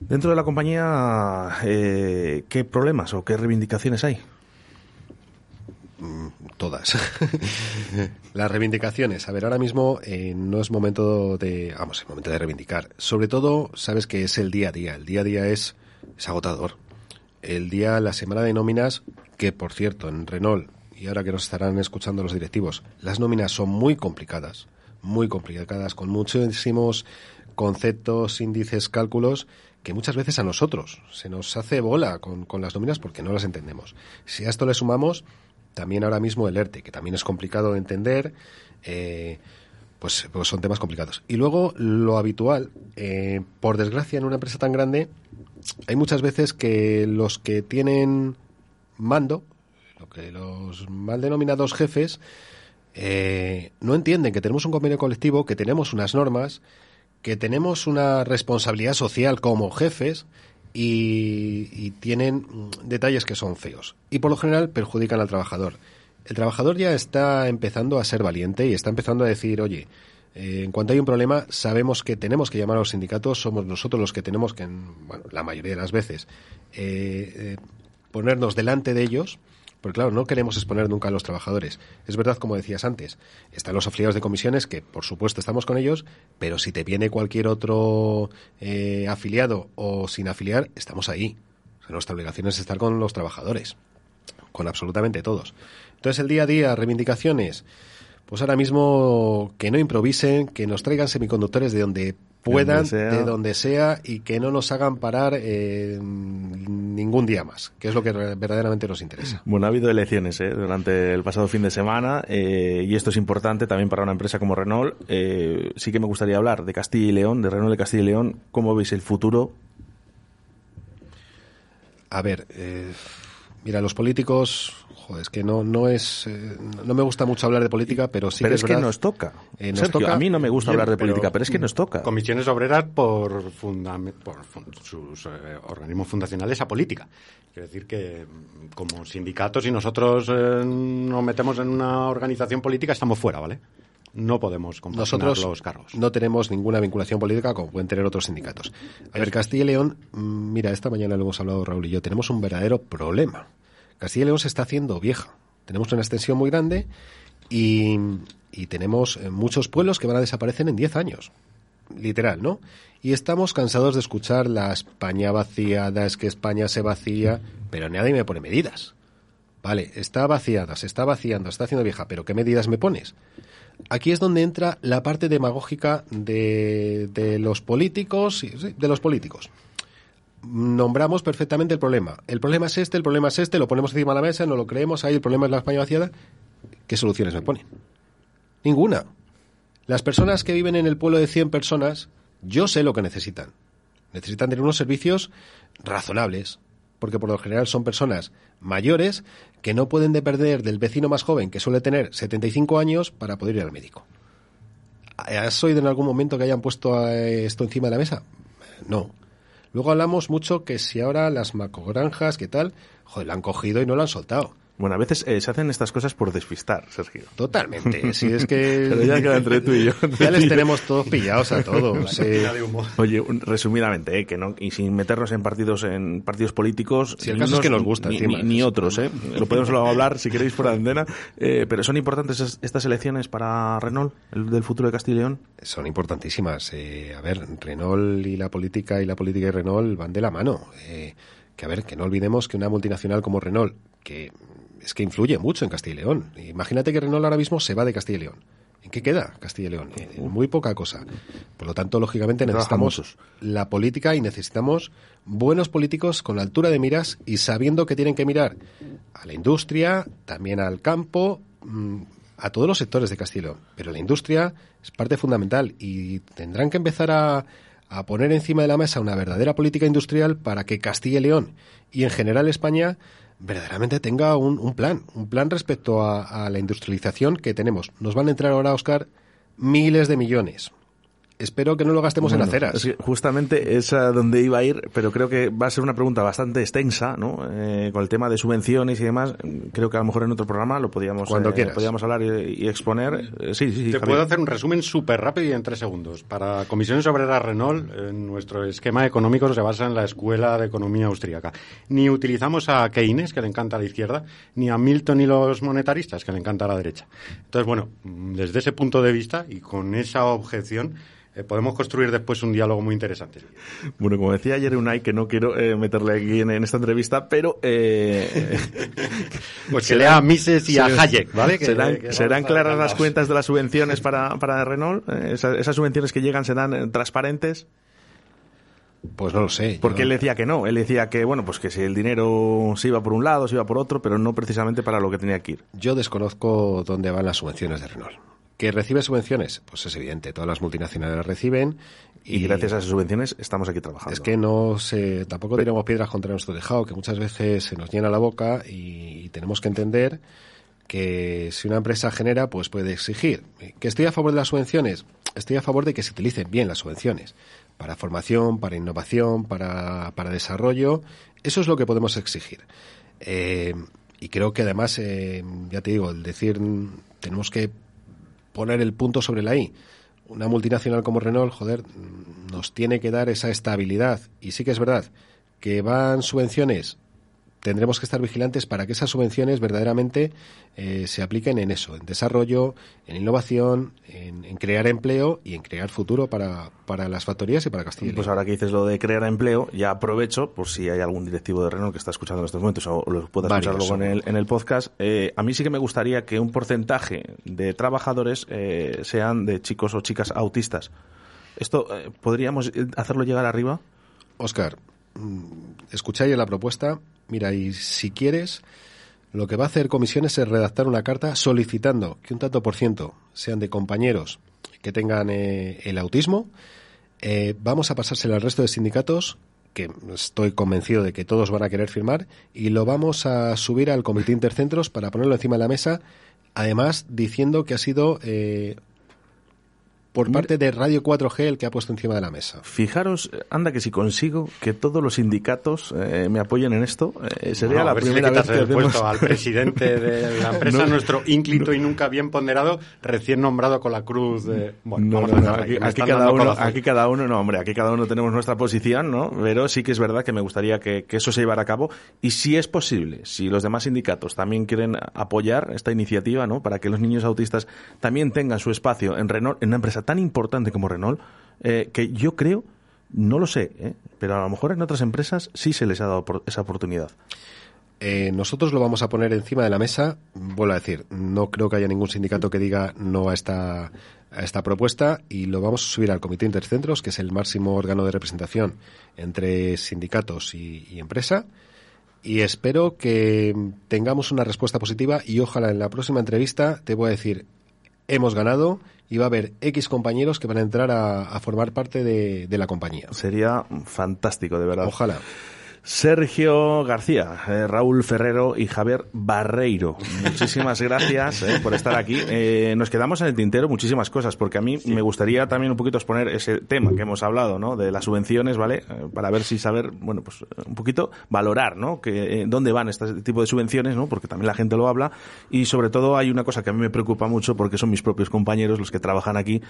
Dentro de la compañía, eh, ¿qué problemas o qué reivindicaciones hay? Todas. (laughs) Las reivindicaciones. A ver, ahora mismo eh, no es momento de, vamos, es momento de reivindicar. Sobre todo, sabes que es el día a día. El día a día es, es agotador. El día, la semana de nóminas, que por cierto, en Renault, y ahora que nos estarán escuchando los directivos, las nóminas son muy complicadas, muy complicadas, con muchísimos conceptos, índices, cálculos, que muchas veces a nosotros se nos hace bola con, con las nóminas porque no las entendemos. Si a esto le sumamos también ahora mismo el ERTE, que también es complicado de entender. Eh, pues, pues son temas complicados. Y luego lo habitual, eh, por desgracia en una empresa tan grande, hay muchas veces que los que tienen mando, lo que los mal denominados jefes, eh, no entienden que tenemos un convenio colectivo, que tenemos unas normas, que tenemos una responsabilidad social como jefes y, tienen detalles que son feos. Y por lo general perjudican al trabajador. El trabajador ya está empezando a ser valiente y está empezando a decir, oye, eh, en cuanto hay un problema, sabemos que tenemos que llamar a los sindicatos, somos nosotros los que tenemos que, en, bueno, la mayoría de las veces, eh, eh, ponernos delante de ellos, porque claro, no queremos exponer nunca a los trabajadores. Es verdad, como decías antes, están los afiliados de comisiones, que por supuesto estamos con ellos, pero si te viene cualquier otro eh, afiliado o sin afiliar, estamos ahí. Nuestra obligación es estar con los trabajadores, con absolutamente todos. Entonces, el día a día, reivindicaciones, pues ahora mismo que no improvisen, que nos traigan semiconductores de donde puedan, donde de donde sea, y que no nos hagan parar eh, ningún día más, que es lo que verdaderamente nos interesa. Bueno, ha habido elecciones ¿eh? durante el pasado fin de semana eh, y esto es importante también para una empresa como Renault. Eh, sí que me gustaría hablar de Castilla y León, de Renault de Castilla y León. ¿Cómo veis el futuro? A ver, eh, mira, los políticos, joder, es que no, no es, eh, no me gusta mucho hablar de política, pero sí pero que es, es, que nos toca. Eh, nos Sergio, toca- a mí no me gusta hablar de pero- política, pero es que nos toca. Comisiones obreras por, por fun- sus eh, organismos fundacionales a política. Quiero decir que mm, como sindicatos, si nosotros eh, nos metemos en una organización política, estamos fuera, ¿vale? No podemos compaginar Nosotros los cargos. no tenemos ninguna vinculación política como pueden tener otros sindicatos. A ver, Castilla y León, mm, mira, esta mañana lo hemos hablado Raúl y yo, tenemos un verdadero problema. Castilla y León se está haciendo vieja. Tenemos una extensión muy grande y, y tenemos eh, muchos pueblos que van a desaparecer en 10 años. Literal, ¿no? Y estamos cansados de escuchar la España vaciada, es que España se vacía, pero nadie me pone medidas. Vale, está vaciada, se está vaciando, se está haciendo vieja, pero ¿qué medidas me pones? Aquí es donde entra la parte demagógica de, de los políticos, de los políticos. Nombramos perfectamente el problema. El problema es este, el problema es este, lo ponemos encima de la mesa, no lo creemos, ahí el problema es la España vaciada. ¿Qué soluciones me ponen? Ninguna. Las personas que viven en el pueblo de 100 personas, yo sé lo que necesitan. Necesitan tener unos servicios razonables, porque por lo general son personas mayores que no pueden depender del vecino más joven, que suele tener 75 años, para poder ir al médico. ¿Has oído en algún momento que hayan puesto esto encima de la mesa? No. Luego hablamos mucho que si ahora las macogranjas, ¿qué tal? Joder, la han cogido y no la han soltado. Bueno, a veces eh, se hacen estas cosas por despistar, Sergio. Totalmente. (laughs) Si es que. Pero ya queda entre tú y yo. (laughs) Ya les tenemos todos pillados a todos. sí. Oye, un- resumidamente, eh, que no, y sin meternos en partidos en partidos políticos. Si el caso es que nos gusta, ni, encima. ni- ni otros, ¿eh? Lo podemos luego hablar si queréis de antena. Eh, pero son importantes es- estas elecciones para Renault, el del futuro de Castilla y León. Son importantísimas. Eh, a ver, Renault y la política y la política y Renault van de la mano. Eh, que a ver, que no olvidemos que una multinacional como Renault, que es que influye mucho en Castilla y León. Imagínate que Renault ahora mismo se va de Castilla y León. ¿En qué queda Castilla y León? En- en muy poca cosa. Por lo tanto, lógicamente necesitamos la política y necesitamos buenos políticos con altura de miras y sabiendo que tienen que mirar a la industria, también al campo, mm, a todos los sectores de Castilla y León. Pero la industria es parte fundamental y tendrán que empezar a, a poner encima de la mesa una verdadera política industrial para que Castilla y León y en general España verdaderamente tenga un, un plan, un plan respecto a, a la industrialización que tenemos. Nos van a entrar ahora, Oscar, miles de millones. Espero que no lo gastemos en aceras. es que justamente es a donde iba a ir, pero creo que va a ser una pregunta bastante extensa, ¿no? Eh, con el tema de subvenciones y demás. Creo que a lo mejor en otro programa lo podíamos, Cuando eh, quieras. podíamos hablar y, y exponer. Eh, sí, sí, sí. Te Javier. puedo hacer un resumen súper rápido y en tres segundos. Para Comisiones Obreras Renault, eh, nuestro esquema económico se basa en la Escuela de Economía Austríaca. Ni utilizamos a Keynes, que le encanta a la izquierda, ni a Milton y los monetaristas, que le encanta a la derecha. Entonces, bueno, desde ese punto de vista y con esa objeción, eh, podemos construir después un diálogo muy interesante. Bueno, como decía ayer Unai, que no quiero eh, meterle aquí en, en esta entrevista, pero... Eh, (laughs) Pues que lea a Mises y a Hayek, ¿vale? Que- serán que claras las cuentas de las subvenciones para, para Renault. Eh, esas, esas subvenciones que llegan serán transparentes. Pues no lo sé. Porque yo- él decía que no, él decía que, bueno, pues que si el dinero se iba por un lado, se iba por otro, pero no precisamente para lo que tenía que ir. Yo desconozco dónde van las subvenciones de Renault. ¿Que recibe subvenciones? Pues es evidente, todas las multinacionales las reciben. Y gracias a esas subvenciones estamos aquí trabajando. Es que no se, tampoco tiramos piedras contra nuestro tejado, que muchas veces se nos llena la boca y, tenemos que entender que si una empresa genera, pues puede exigir. ¿Que estoy a favor de las subvenciones? Estoy a favor de que se utilicen bien las subvenciones. Para formación, para innovación, para, para desarrollo. Eso es lo que podemos exigir. Eh, y creo que además, eh, ya te digo, el decir tenemos que poner el punto sobre la I. Una multinacional como Renault, joder, nos tiene que dar esa estabilidad. Y sí que es verdad que van subvenciones, tendremos que estar vigilantes para que esas subvenciones verdaderamente eh, se apliquen en eso, en desarrollo, en innovación, en, en crear empleo y en crear futuro para, para las factorías y para Castilla y Pues ahora que dices lo de crear empleo, ya aprovecho, por si hay algún directivo de Renault que está escuchando en estos momentos o lo pueda escuchar luego en el, en el podcast, eh, a mí sí que me gustaría que un porcentaje de trabajadores eh, sean de chicos o chicas autistas. ¿Esto eh, podríamos eh, hacerlo llegar arriba? Oscar, mm, escucháis la propuesta. Mira, y si quieres, lo que va a hacer comisiones es redactar una carta solicitando que un tanto por ciento sean de compañeros que tengan eh, el autismo. Eh, vamos a pasárselo al resto de sindicatos que estoy convencido de que todos van a querer firmar y lo vamos a subir al comité intercentros para ponerlo encima de la mesa, además diciendo que ha sido eh, por parte de Radio 4G el que ha puesto encima de la mesa. Fijaros, eh, anda que si consigo que todos los sindicatos eh, me apoyen en esto, eh, sería No, a la ver si le primera vez que el puesto al (laughs) presidente de la (laughs) empresa, No. nuestro ínclito y nunca bien ponderado, recién nombrado con la cruz de... Bueno, No, vamos no, a aquí, aquí cada uno, aquí cada uno, no, hombre, aquí cada uno tenemos nuestra posición, ¿no? Pero sí que es verdad que me gustaría que, que eso se llevara a cabo y si es posible, si los demás sindicatos también quieren apoyar esta iniciativa, ¿no? Para que los niños autistas también tengan su espacio en Renault, en una empresa tan importante como Renault, eh, que yo creo, no lo sé, ¿eh? pero a lo mejor en otras empresas sí se les ha dado esa oportunidad. Eh, nosotros lo vamos a poner encima de la mesa. Vuelvo a decir, no creo que haya ningún sindicato que diga no a esta, a esta propuesta y lo vamos a subir al Comité Intercentros, que es el máximo órgano de representación entre sindicatos y empresa. Y espero que tengamos una respuesta positiva y ojalá en la próxima entrevista te voy a decir, hemos ganado y va a haber X compañeros que van a entrar a, a formar parte de, de la compañía. Sería fantástico, de verdad. Ojalá. Sergio García, eh, Raúl Ferrero y Javier Barreiro. Muchísimas gracias eh, por estar aquí. Eh, nos quedamos en el tintero muchísimas cosas, porque a mí me gustaría también un poquito exponer ese tema que hemos hablado, ¿no? De las subvenciones, ¿vale? Para ver si saber, bueno, pues un poquito valorar, ¿no? Que, dónde van este tipo de subvenciones, ¿no? Porque también la gente lo habla. Y sobre todo hay una cosa que a mí me preocupa mucho, porque son mis propios compañeros los que trabajan aquí,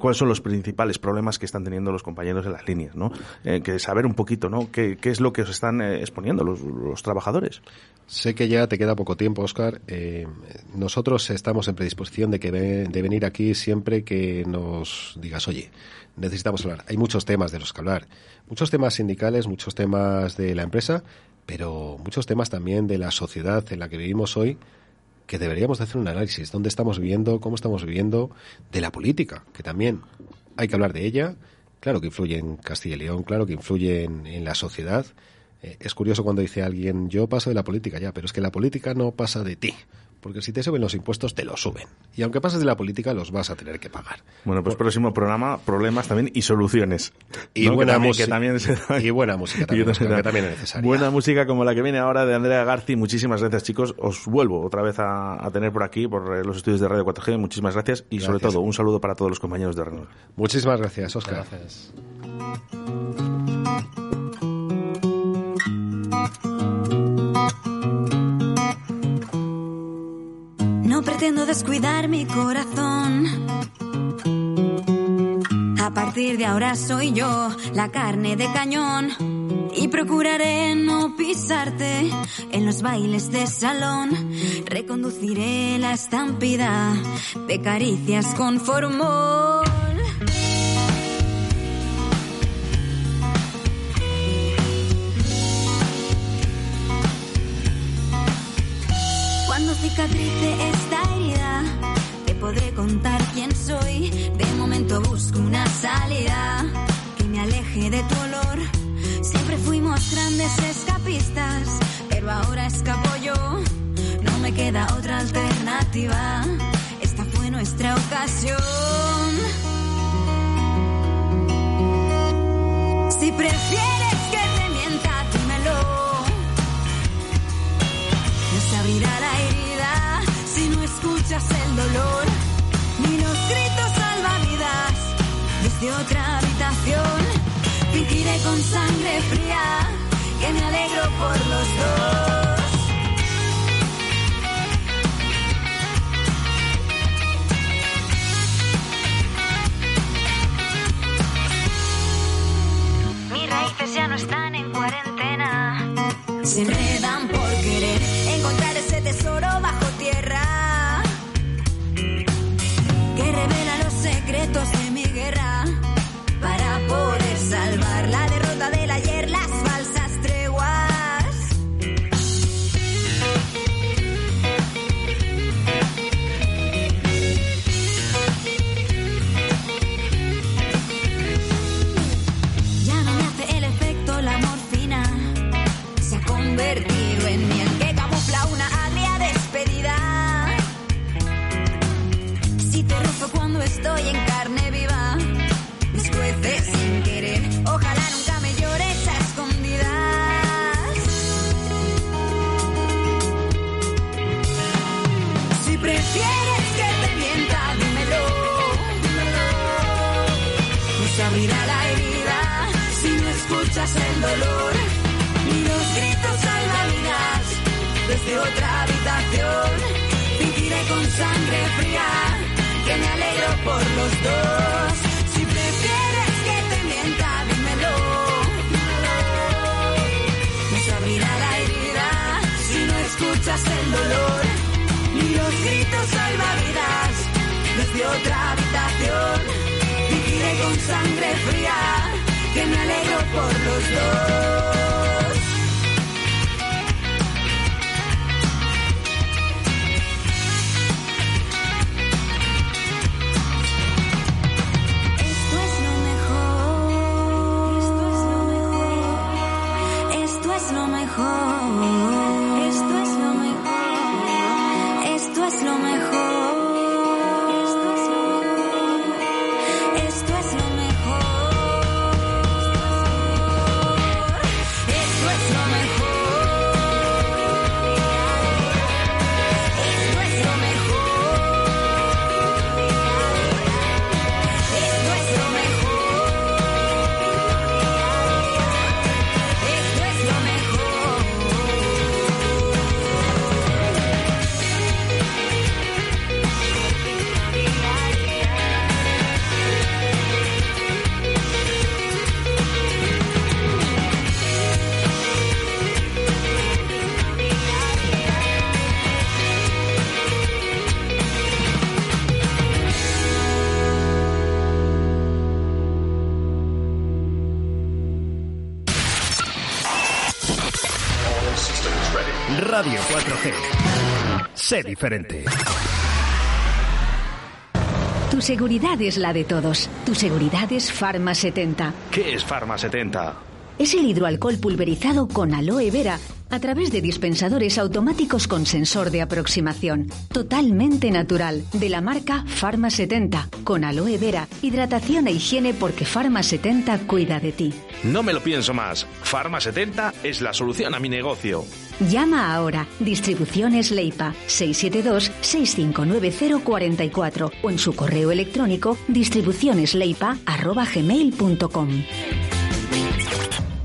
cuáles son los principales problemas que están teniendo los compañeros en las líneas, ¿no? Que saber un poquito, ¿no? ¿Qué, qué es lo que os están eh, exponiendo los, los trabajadores? Sé que ya te queda poco tiempo, Oscar. Eh, nosotros estamos en predisposición de que ve- de venir aquí siempre que nos digas, oye, necesitamos hablar. Hay muchos temas de los que hablar, muchos temas sindicales, muchos temas de la empresa, pero muchos temas también de la sociedad en la que vivimos hoy que deberíamos de hacer un análisis. ¿Dónde estamos viviendo? ¿Cómo estamos viviendo? De la política, que también hay que hablar de ella. Claro que influye en Castilla y León, claro que influye en la sociedad. Eh, es curioso cuando dice alguien, yo paso de la política ya, pero es que la política no pasa de ti. Porque si te suben los impuestos, te los suben. Y aunque pases de la política, los vas a tener que pagar. Bueno, pues próximo programa, problemas también y soluciones. Y ¿no? buena también, música. también Y buena música (laughs) también, Y Oscar, que también es necesaria. Buena música como la que viene ahora de Andrea Garci. Muchísimas gracias, chicos. Os vuelvo otra vez a, a tener por aquí, por eh, los estudios de Radio 4G. Muchísimas gracias. Y sobre todo, un saludo para todos los compañeros de Renault. Muchísimas gracias, Oscar. Gracias. No pretendo descuidar mi corazón. A partir de ahora soy yo la carne de cañón. Y procuraré no pisarte en los bailes de salón. Reconduciré la estampida de caricias con formol. Cicatrice esta herida, te podré contar quién soy. De momento busco una salida que me aleje de tu olor. trenes escapistas, pero ahora escapo yo. No me queda otra alternativa. Esta fue nuestra ocasión. Si prefieres desde otra habitación. Fingiré con sangre fría que me alegro por los dos. Sé diferente. Tu seguridad es la de todos. Tu seguridad es Pharma 70. ¿Qué es Pharma 70? Es el hidroalcohol pulverizado con aloe vera a través de dispensadores automáticos con sensor de aproximación. Totalmente natural, de la marca Pharma 70, con aloe vera, hidratación e higiene porque Pharma 70 cuida de ti. No me lo pienso más. Pharma 70 es la solución a mi negocio. Llama ahora. Distribuciones Leipa 672-659044 o en su correo electrónico distribucionesleipa.gmail.com.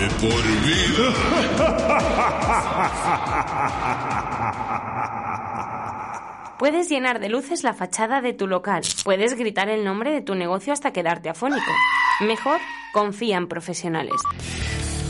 De por vida. Puedes llenar de luces la fachada de tu local. Puedes gritar el nombre de tu negocio hasta quedarte afónico. Mejor, confía en profesionales.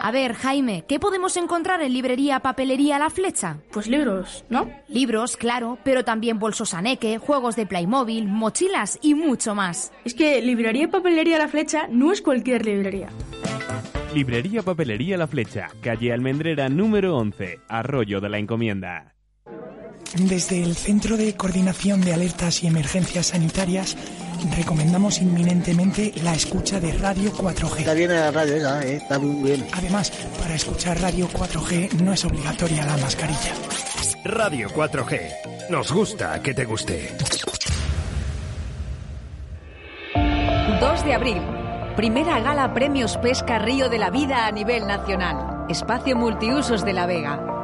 A ver, Jaime, ¿qué podemos encontrar en librería Papelería La Flecha? Pues libros, ¿no? Libros, claro, pero también bolsos aneque, juegos de Playmobil, mochilas y mucho más. Es que librería Papelería La Flecha no es cualquier librería. Librería Papelería La Flecha, calle Almendrera número 11, Arroyo de la Encomienda. Desde el Centro de Coordinación de Alertas y Emergencias Sanitarias recomendamos inminentemente la escucha de Radio 4G. Está bien la radio esa, ¿eh? está muy bien. Además, para escuchar Radio 4G no es obligatoria la mascarilla. Radio 4G. Nos gusta que te guste. 2 de abril. Primera gala Premios Pesca Río de la Vida a nivel nacional. Espacio Multiusos de La Vega.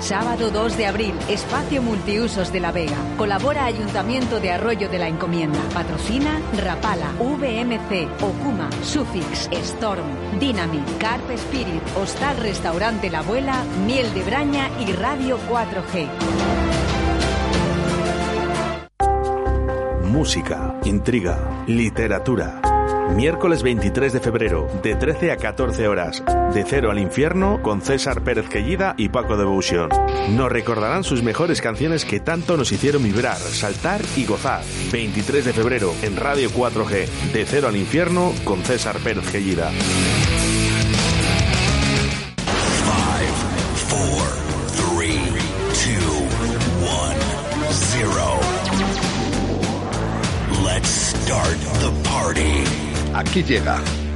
Sábado 2 de abril, Espacio Multiusos de La Vega. Colabora Ayuntamiento de Arroyo de la Encomienda. Patrocina Rapala, VMC, Okuma, Sufix, Storm, Dynamic, Carp Spirit, Hostal Restaurante La Abuela, Miel de Braña y Radio 4G. Música, intriga, literatura. Miércoles 23 de febrero, de 13 a 14 horas. De cero al infierno con César Pérez Quellida y Paco Devotion. Nos recordarán sus mejores canciones que tanto nos hicieron vibrar, saltar y gozar. 23 de febrero en Radio 4G. De cero al infierno con César Pérez Quellida. 5, 4, 3, 2, 1, 0. Let's start the party. Aquí llega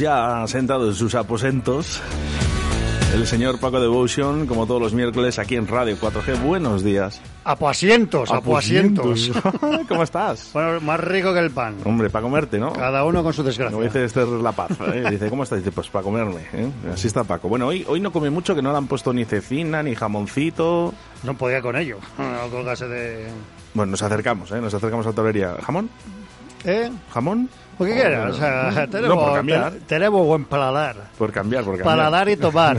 Ya sentado en sus aposentos, el señor Paco Devotion, como todos los miércoles aquí en Radio 4G. Buenos días. Apoasientos, apoasientos. (laughs) ¿Cómo estás? Bueno, más rico que el pan. Hombre, para comerte, ¿no? Cada uno con su desgracia. Como dice Esther La Paz. ¿eh? Dice, ¿cómo estás? Dice, pues para comerme. ¿eh? Así está Paco. Bueno, hoy, hoy no come mucho, que no le han puesto ni cecina, ni jamoncito. No podía con ello. No de... Bueno, nos acercamos, ¿eh? Nos acercamos a la tolería. ¿Jamón? ¿Eh? ¿Jamón? ¿Por qué quieras? O sea, No, tenemos, por cambiar. te- tenemos buen paladar. Por cambiar, por cambiar. Paladar y tomar.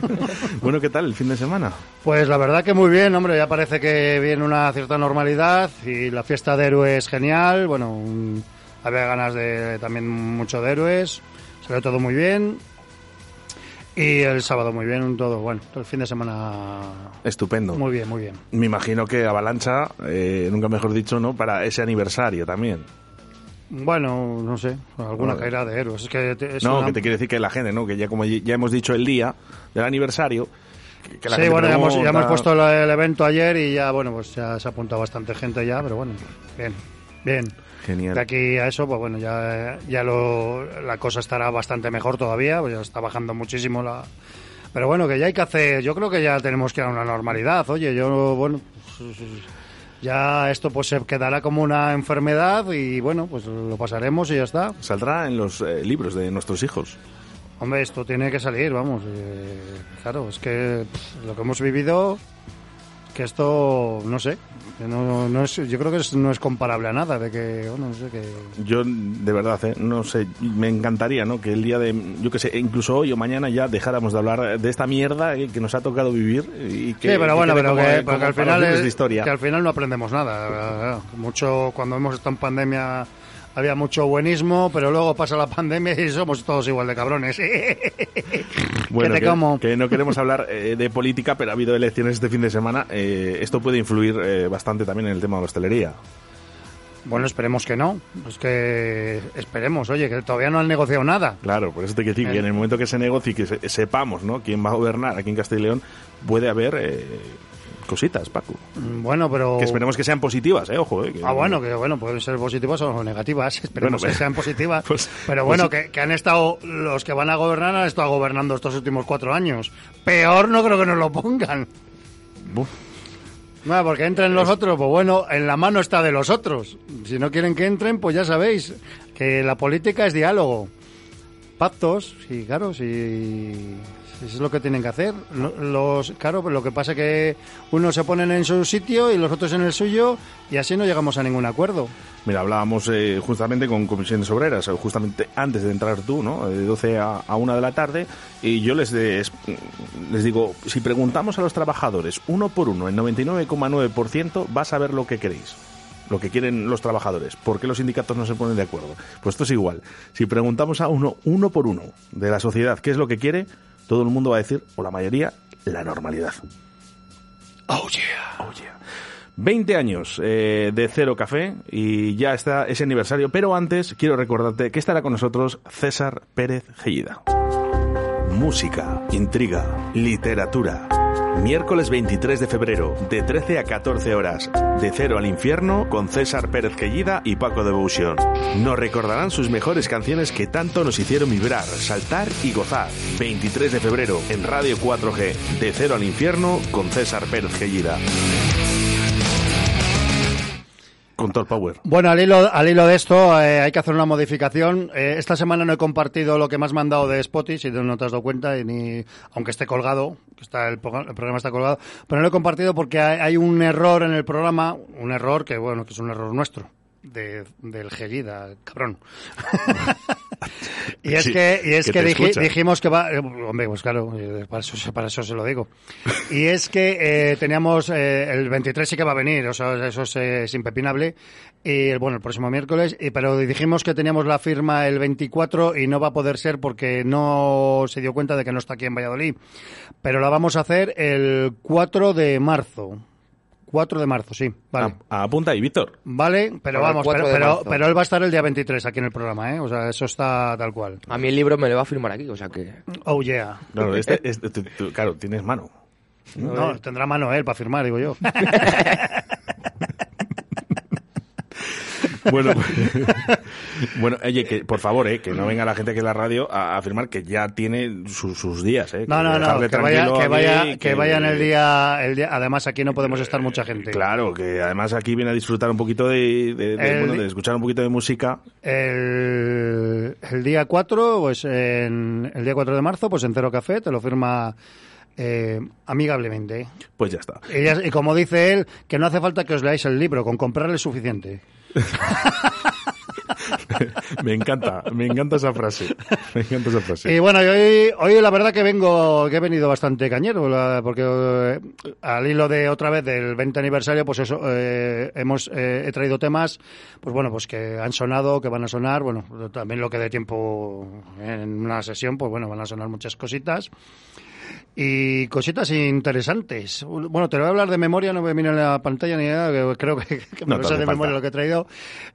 (laughs) bueno, ¿qué tal el fin de semana? Pues la verdad que muy bien, hombre, ya parece que viene una cierta normalidad y la fiesta de héroes genial, bueno, mm, había ganas de también mucho de héroes, salió todo muy bien y el sábado muy bien, todo bueno, todo el fin de semana Estupendo. muy bien, muy bien. Me imagino que Avalancha, eh, nunca mejor dicho, ¿no? Para ese aniversario también. Bueno, no sé, alguna caerá de héroes, es que te- es no, una- que te quiere decir que la gente, ¿no? Que ya como ya hemos dicho el día del aniversario, que la sí, bueno, ya hemos, ya pregunta. hemos puesto el, el evento ayer y ya, bueno, pues ya se ha apuntado bastante gente ya, pero bueno, bien, bien. Genial. De aquí a eso, pues bueno, ya, ya lo, la cosa estará bastante mejor todavía, pues ya está bajando muchísimo la... Pero bueno, que ya hay que hacer, yo creo que ya tenemos que ir a una normalidad, oye, yo, bueno, pues, ya esto pues se quedará como una enfermedad y bueno, pues lo pasaremos y ya está. Saldrá en los eh, libros de nuestros hijos. Hombre, esto tiene que salir, vamos. eh, claro, es que pff, lo que hemos vivido, que esto, no sé, no, no es, yo creo que es- no es comparable a nada, de que, bueno, no sé, que... Yo, de verdad, eh, no sé, me encantaría, ¿no? Que el día de, yo que sé, incluso hoy o mañana ya dejáramos de hablar de esta mierda eh, que nos ha tocado vivir y que sí, pero bueno, pero como- que, como pero que al final es- historia. que al final no aprendemos nada. Mucho, cuando hemos estado en pandemia había mucho buenismo, pero luego pasa la pandemia y somos todos igual de cabrones. (laughs) Bueno, que no queremos hablar eh, de política, pero ha habido elecciones este fin de semana. eh, esto puede influir eh, bastante también en el tema de la hostelería. Bueno, esperemos que no. Es que esperemos, oye, que todavía no han negociado nada. Claro, por eso te quiero decir que en el momento que se negocie y que se- sepamos ¿no? quién va a gobernar aquí en Castilla y León, puede haber cositas, Paco. Mm, Bueno, pero... Que esperemos que sean positivas, ¿eh? Ojo, ¿eh? que- Ah, bueno, que bueno, pueden ser positivas o negativas. (laughs) Esperemos Bueno, que sean positivas. (laughs) pues- pero pues bueno, que, que han estado, los que van a gobernar han estado gobernando estos últimos cuatro años. Peor no creo que nos lo pongan. Buf. No, porque entren los otros, pues bueno, en la mano está de los otros. Si no quieren que entren, pues ya sabéis que la política es diálogo. Pactos, sí, claro, sí, sí, es lo que tienen que hacer. Lo- Los, claro, lo que pasa es que unos se ponen en su sitio y los otros en el suyo y así no llegamos a ningún acuerdo. Mira, hablábamos eh, justamente con comisiones obreras, eh, justamente antes de entrar tú, ¿no? De 12 a, a 1 de la tarde, y yo les, de- es- les digo, si preguntamos a los trabajadores uno por uno, el 99,9% va a saber lo que queréis, lo que quieren los trabajadores. ¿Por qué los sindicatos no se ponen de acuerdo? Pues esto es igual. Si preguntamos a uno, uno por uno, de la sociedad, qué es lo que quiere, todo el mundo va a decir, o la mayoría, la normalidad. Oh yeah. Oh yeah. 20 años eh, de Cero Café y ya está ese aniversario, pero antes quiero recordarte que estará con nosotros César Pérez Gellida. Música, intriga, literatura. Miércoles 23 de febrero, de 13 a 14 horas, de Cero al Infierno, con César Pérez Gellida y Paco Devotion. Nos recordarán sus mejores canciones que tanto nos hicieron vibrar, saltar y gozar. 23 de febrero, en Radio 4G, de Cero al Infierno, con César Pérez Gellida. Con power. Bueno, al hilo, al hilo de esto eh, hay que hacer una modificación. Eh, esta semana no he compartido lo que me has mandado de Spotify, si no te has dado cuenta, y ni, aunque esté colgado, está el, programa- el programa está colgado, pero no lo he compartido porque hay, hay un error en el programa, un error que bueno, que es un error nuestro. De, del Gellida, cabrón. (laughs) y es Sí, que, y es que dijimos que va, eh, hombre, pues claro, eh, para eso, para eso se lo digo. Y es que eh, teníamos, eh, el 23 sí que va a venir, o sea, eso es, eh, es impepinable. Y bueno, el próximo miércoles, y, pero dijimos que teníamos la firma el 24 y no va a poder ser porque no se dio cuenta de que no está aquí en Valladolid. Pero la vamos a hacer el 4 de marzo. 4 de marzo, sí, vale. A- Apunta ahí, Víctor. Vale, pero Para vamos, 4 pero, pero, él va a estar el día 23 aquí en el programa, ¿eh? O sea, eso está tal cual. A mí el libro me lo va a firmar aquí, o sea que... Oh, yeah. Claro, este, este- tú- tú- claro, tienes mano. No, tendrá mano él para firmar, digo yo. (laughs) Bueno, (laughs) bueno, oye, que por favor, eh, que no venga la gente aquí en la radio a afirmar que ya tiene su- sus días, eh. No, no, no, que vaya, que vaya, que vaya en el día, el día. Además, aquí no podemos estar mucha gente. Claro, que además aquí viene a disfrutar un poquito de, de- de, El- bueno, de escuchar un poquito de música. El, el día 4, pues en, el día 4 de marzo, pues en Cero Café, te lo firma eh, amigablemente. Pues ya está. Y, ya- y como dice él, que no hace falta que os leáis el libro, con comprarle es suficiente. (laughs) me encanta, me encanta esa frase. Me encanta esa frase. Y bueno, hoy, hoy la verdad que vengo, que he venido bastante cañero, porque eh, al hilo de otra vez del 20 aniversario, pues eso, eh, hemos, eh, he traído temas, pues bueno, pues que han sonado, que van a sonar, bueno, también lo que dé tiempo en una sesión, pues bueno, van a sonar muchas cositas. Y cositas interesantes. Bueno, te lo voy a hablar de memoria, no me miro en la pantalla ni nada, creo que, que me No te sé de memoria lo que he traído.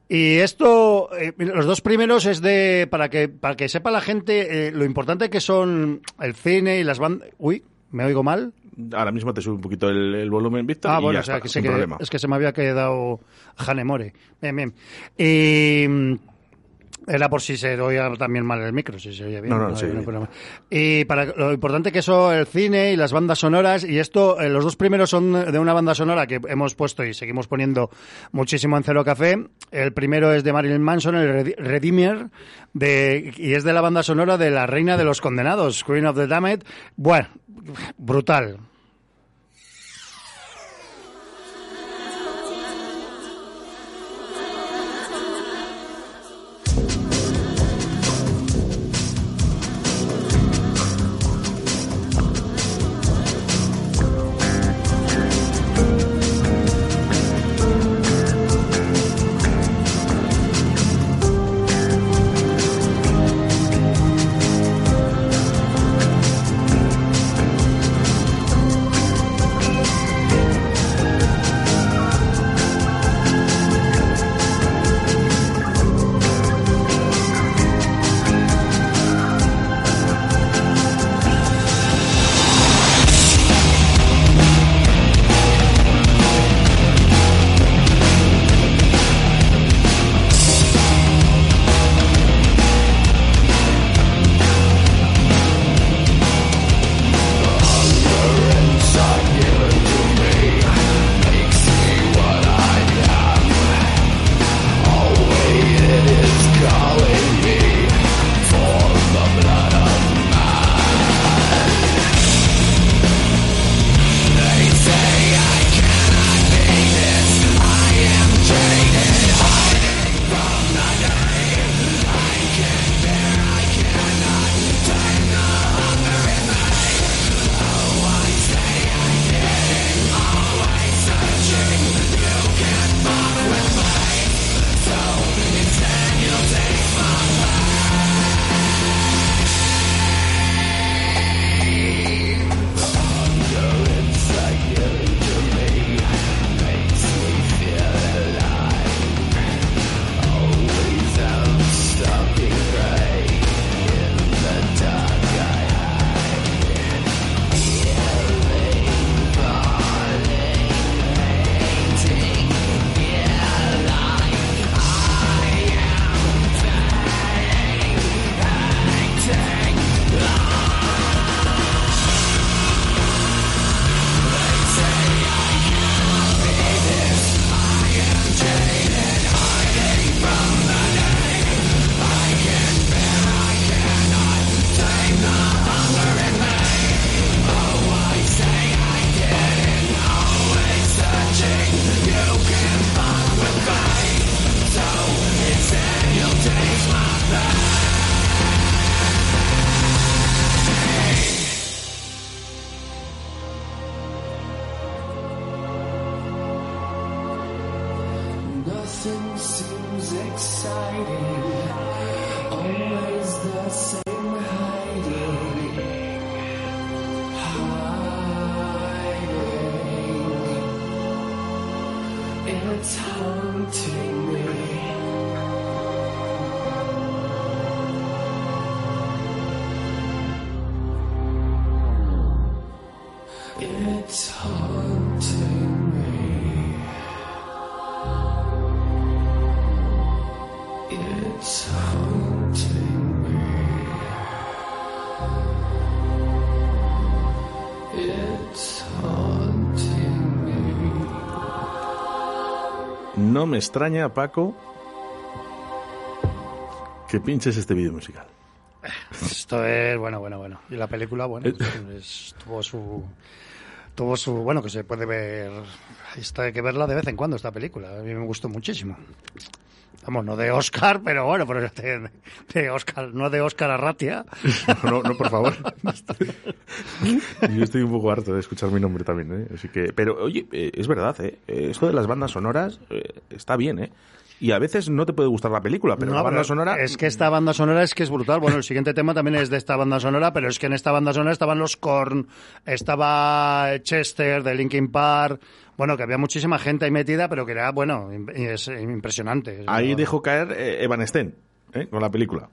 Y esto, eh, los dos primeros es de, para que, para que sepa la gente eh, lo importante que son el cine y las bandas. Uy, ¿me oigo mal? ahora mismo te sube un poquito el, el volumen, Víctor, Ah, y bueno, ya o sea, está, que, sé que es que se me había quedado Hanemore. Bien, bien. Y mm, era por si se oía también mal el micro, si se oye bien. No, no, bien. problema. Y para lo importante que eso, el cine y las bandas sonoras, y esto, eh, los dos primeros son de una banda sonora que hemos puesto y seguimos poniendo muchísimo en Cero Café. El primero es de Marilyn Manson, el Redeemer, de, y es de la banda sonora de La Reina de los Condenados, Queen of the Damned. Bueno, brutal. Me extraña, Paco, que pinches este vídeo musical. Esto es, bueno, bueno, bueno. Y la película, bueno, es- tuvo su... Tuvo su... Bueno, que se puede ver... Esto hay que verla de vez en cuando, esta película. A mí me gustó muchísimo. Vamos, no de Oscar, pero bueno, pero de, de Oscar, no de Oscar Arratia. (laughs) No, no, por favor. (laughs) Yo estoy un poco harto de escuchar mi nombre también, ¿eh? Así que, pero oye, eh, es verdad, ¿eh? Eh, Esto de las bandas sonoras eh, está bien, ¿eh? Y a veces no te puede gustar la película, pero No, la banda pero sonora... Es que esta banda sonora es que es brutal. Bueno, el siguiente tema también es de esta banda sonora, pero es que en esta banda sonora estaban los Korn, estaba Chester de Linkin Park. Bueno, que había muchísima gente ahí metida, pero que era, bueno, es impresionante. Ahí dejó caer eh, Evan Stein, ¿eh? Con la película.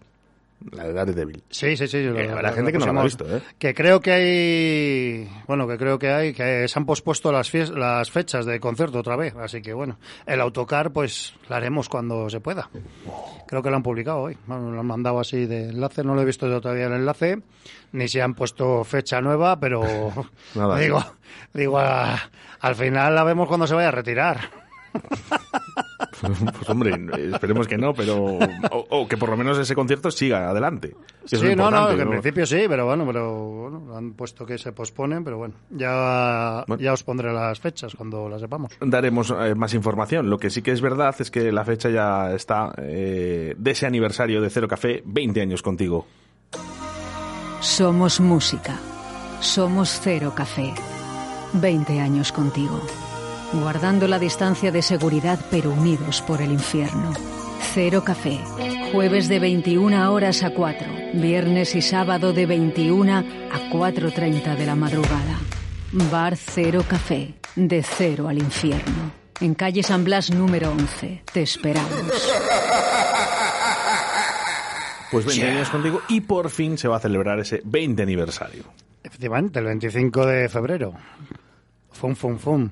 La de Daredevil. Sí, sí, sí. lo- Eh, habrá gente que no lo ha visto, ¿eh? Que creo que hay... Bueno, que creo que hay... Que se han pospuesto las, fechas de concierto otra vez. Así que, bueno, el autocar, pues, la haremos cuando se pueda. Creo que lo han publicado hoy. Bueno, lo han mandado así de enlace. No lo he visto yo todavía el enlace. Ni se han puesto fecha nueva, pero... (laughs) Nada. (laughs) digo, digo a- al final la vemos cuando se vaya a retirar. (laughs) Pues hombre, esperemos que no, pero... O, o que por lo menos ese concierto siga adelante. Eso Sí, no, no, que en principio sí, pero bueno, pero bueno, han puesto que se posponen, pero bueno, ya, ya os pondré las fechas cuando las sepamos. daremos eh, más información. Lo que sí que es verdad es que la fecha ya está eh, de ese aniversario de Cero Café, 20 años contigo. Somos música. Somos Cero Café. 20 años contigo. Guardando la distancia de seguridad pero unidos por el infierno. Cero Café. Jueves de 21 horas a 4. Viernes y sábado de 21 a 4.30 de la madrugada. Bar Cero Café. De cero al infierno. En calle San Blas número 11. Te esperamos. Pues 20 años contigo y por fin se va a celebrar ese 20 aniversario. Efectivamente, el 25 de febrero. Fum, fum, fum.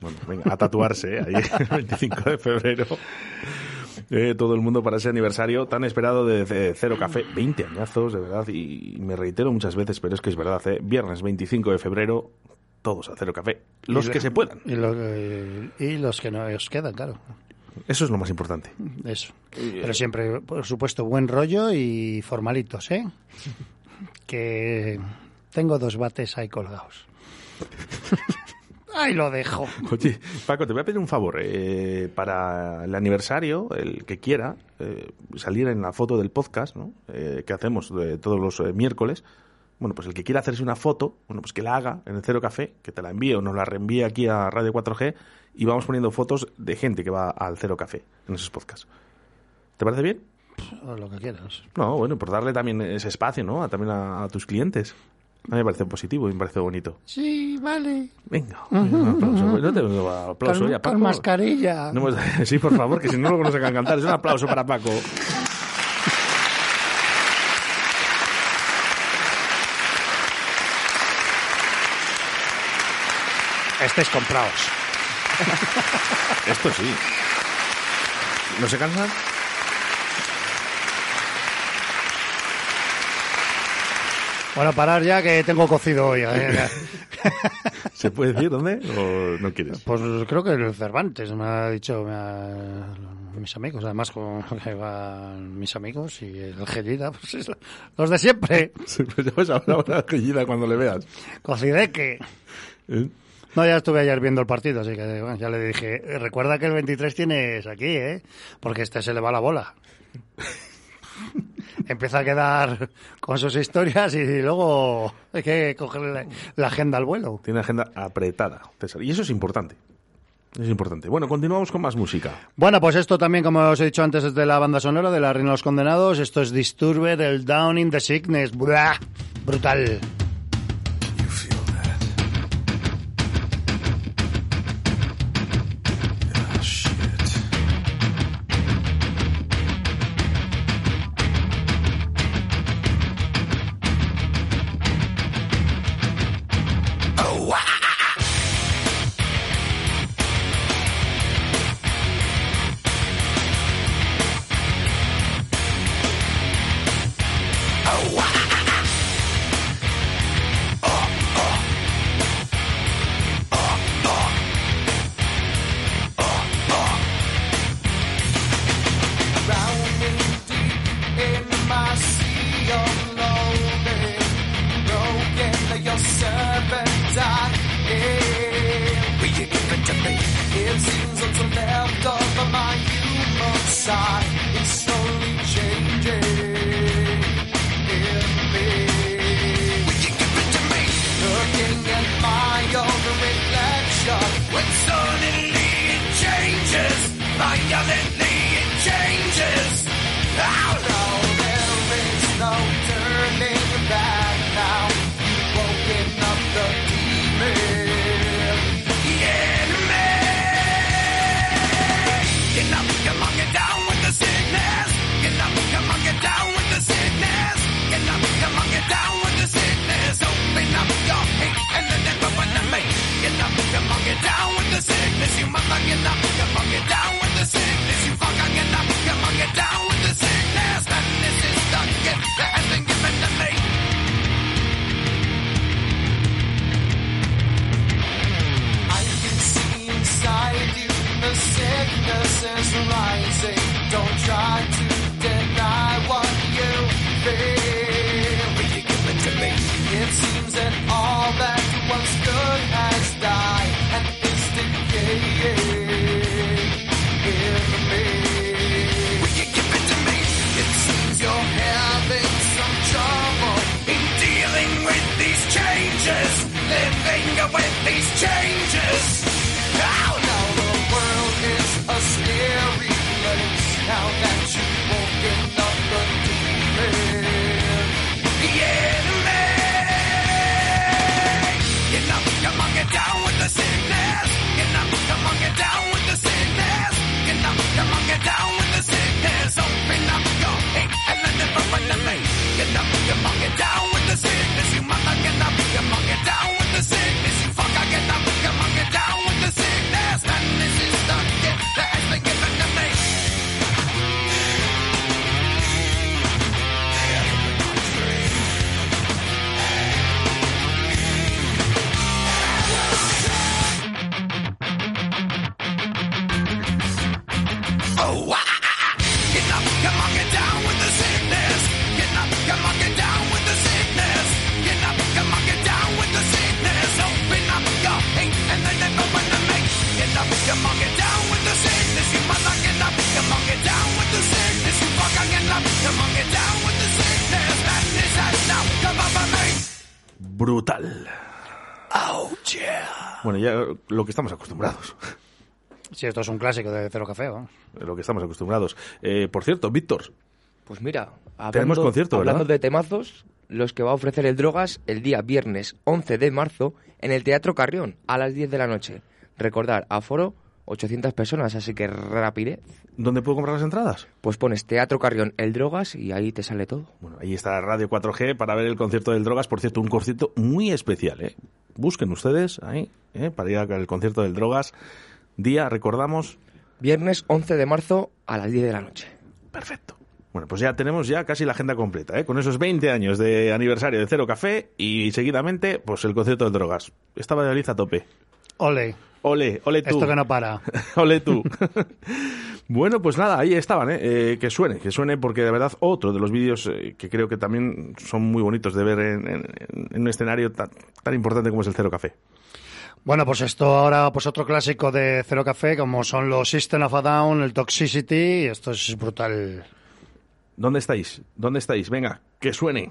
Bueno, venga, a tatuarse, ¿eh? ahí (laughs) el 25 de febrero. Eh, todo el mundo para ese aniversario tan esperado de, de Cero Café. 20 añazos, de verdad, y me reitero muchas veces, pero es que es verdad, ¿eh? Viernes 25 de febrero, todos a Cero Café. Los Y que se puedan. Y, lo- eh, y los que no os quedan, claro. Eso es lo más importante. Eso. Pero siempre, por supuesto, buen rollo y formalitos, ¿eh? (laughs) Que tengo dos bates ahí colgados. (laughs) Ahí lo dejo. Oye, Paco, te voy a pedir un favor. eh, para el aniversario, el que quiera eh, salir en la foto del podcast, ¿no? Eh, que hacemos de todos los eh, miércoles, bueno, pues el que quiera hacerse una foto, bueno, pues que la haga en el Cero Café, que te la envíe o nos la reenvíe aquí a Radio 4G y vamos poniendo fotos de gente que va al Cero Café en esos podcasts. ¿Te parece bien? O lo que quieras. No, bueno, por darle también ese espacio, ¿no? A, también a, a tus clientes. A mí me parece positivo y me parece bonito. Sí, vale. Venga, un aplauso. No te un aplauso Con- ya, con Paco. mascarilla. No hemos- (laughs) sí, por favor, que si no luego no se van a cantar. Es un aplauso para Paco. Estés comprados. Esto sí. ¿No se cansan? Bueno, parar ya que tengo cocido hoy. ¿eh? (laughs) ¿Se puede decir dónde o no quieres? Pues creo que el Cervantes me ha dicho me ha- mis amigos, además con que van mis amigos y el Gelida, pues es los de siempre. (laughs) Sí, pues ya vas a hablar una gallina cuando le veas. Cocideque. ¿Eh? No, ya estuve ayer viendo el partido, así que bueno, ya le dije, "Eh, recuerda que el 23 tienes aquí, ¿eh? Porque este se le va la bola. (laughs) (laughs) Empieza a quedar con sus historias y luego hay que cogerle la, agenda al vuelo. Tiene agenda apretada, César. Y eso es importante. Es importante. Bueno, continuamos con más música. Bueno, pues esto también, como os he dicho antes, es de la banda sonora de La Reina de los Condenados. Esto es Disturbed, el Down in the Sickness. ¡Buah! Brutal. Bueno, ya lo que estamos acostumbrados. Sí, esto es un clásico de Cero Café, vamos. Lo que estamos acostumbrados. Eh, por cierto, Víctor, Pues mira, hablando, Tenemos concierto, ¿verdad? hablando de temazos, los que va a ofrecer el Drogas el día viernes 11 de marzo en el Teatro Carrión a las 10 de la noche. Recordar, aforo 800 personas, así que rapidez. ¿dónde puedo comprar las entradas? Pues pones Teatro Carrión el Drogas y ahí te sale todo. Bueno, ahí está Radio 4G para ver el concierto del Drogas. Por cierto, un concierto muy especial, ¿eh? Busquen ustedes ahí, ¿eh? Para ir al concierto del Drogas. Día, recordamos, Viernes 11 de marzo a las 10 de la noche. Perfecto. Bueno, pues ya tenemos ya casi la agenda completa, ¿eh? Con esos 20 años de aniversario de Cero Café y seguidamente, pues el concierto del Drogas. Estaba de a tope. Ole. Ole, ole tú. Esto que no para. (laughs) ole tú. (laughs) bueno, pues nada, ahí estaban, ¿eh? Eh, Que suene, que suene, porque de verdad otro de los vídeos eh, que creo que también son muy bonitos de ver en, en- en un escenario tan, tan importante como es el Cero Café. Bueno, pues esto ahora, pues otro clásico de Cero Café, como son los System of a Down, el Toxicity, y esto es brutal. ¿Dónde estáis? ¿Dónde estáis? Venga, que suene.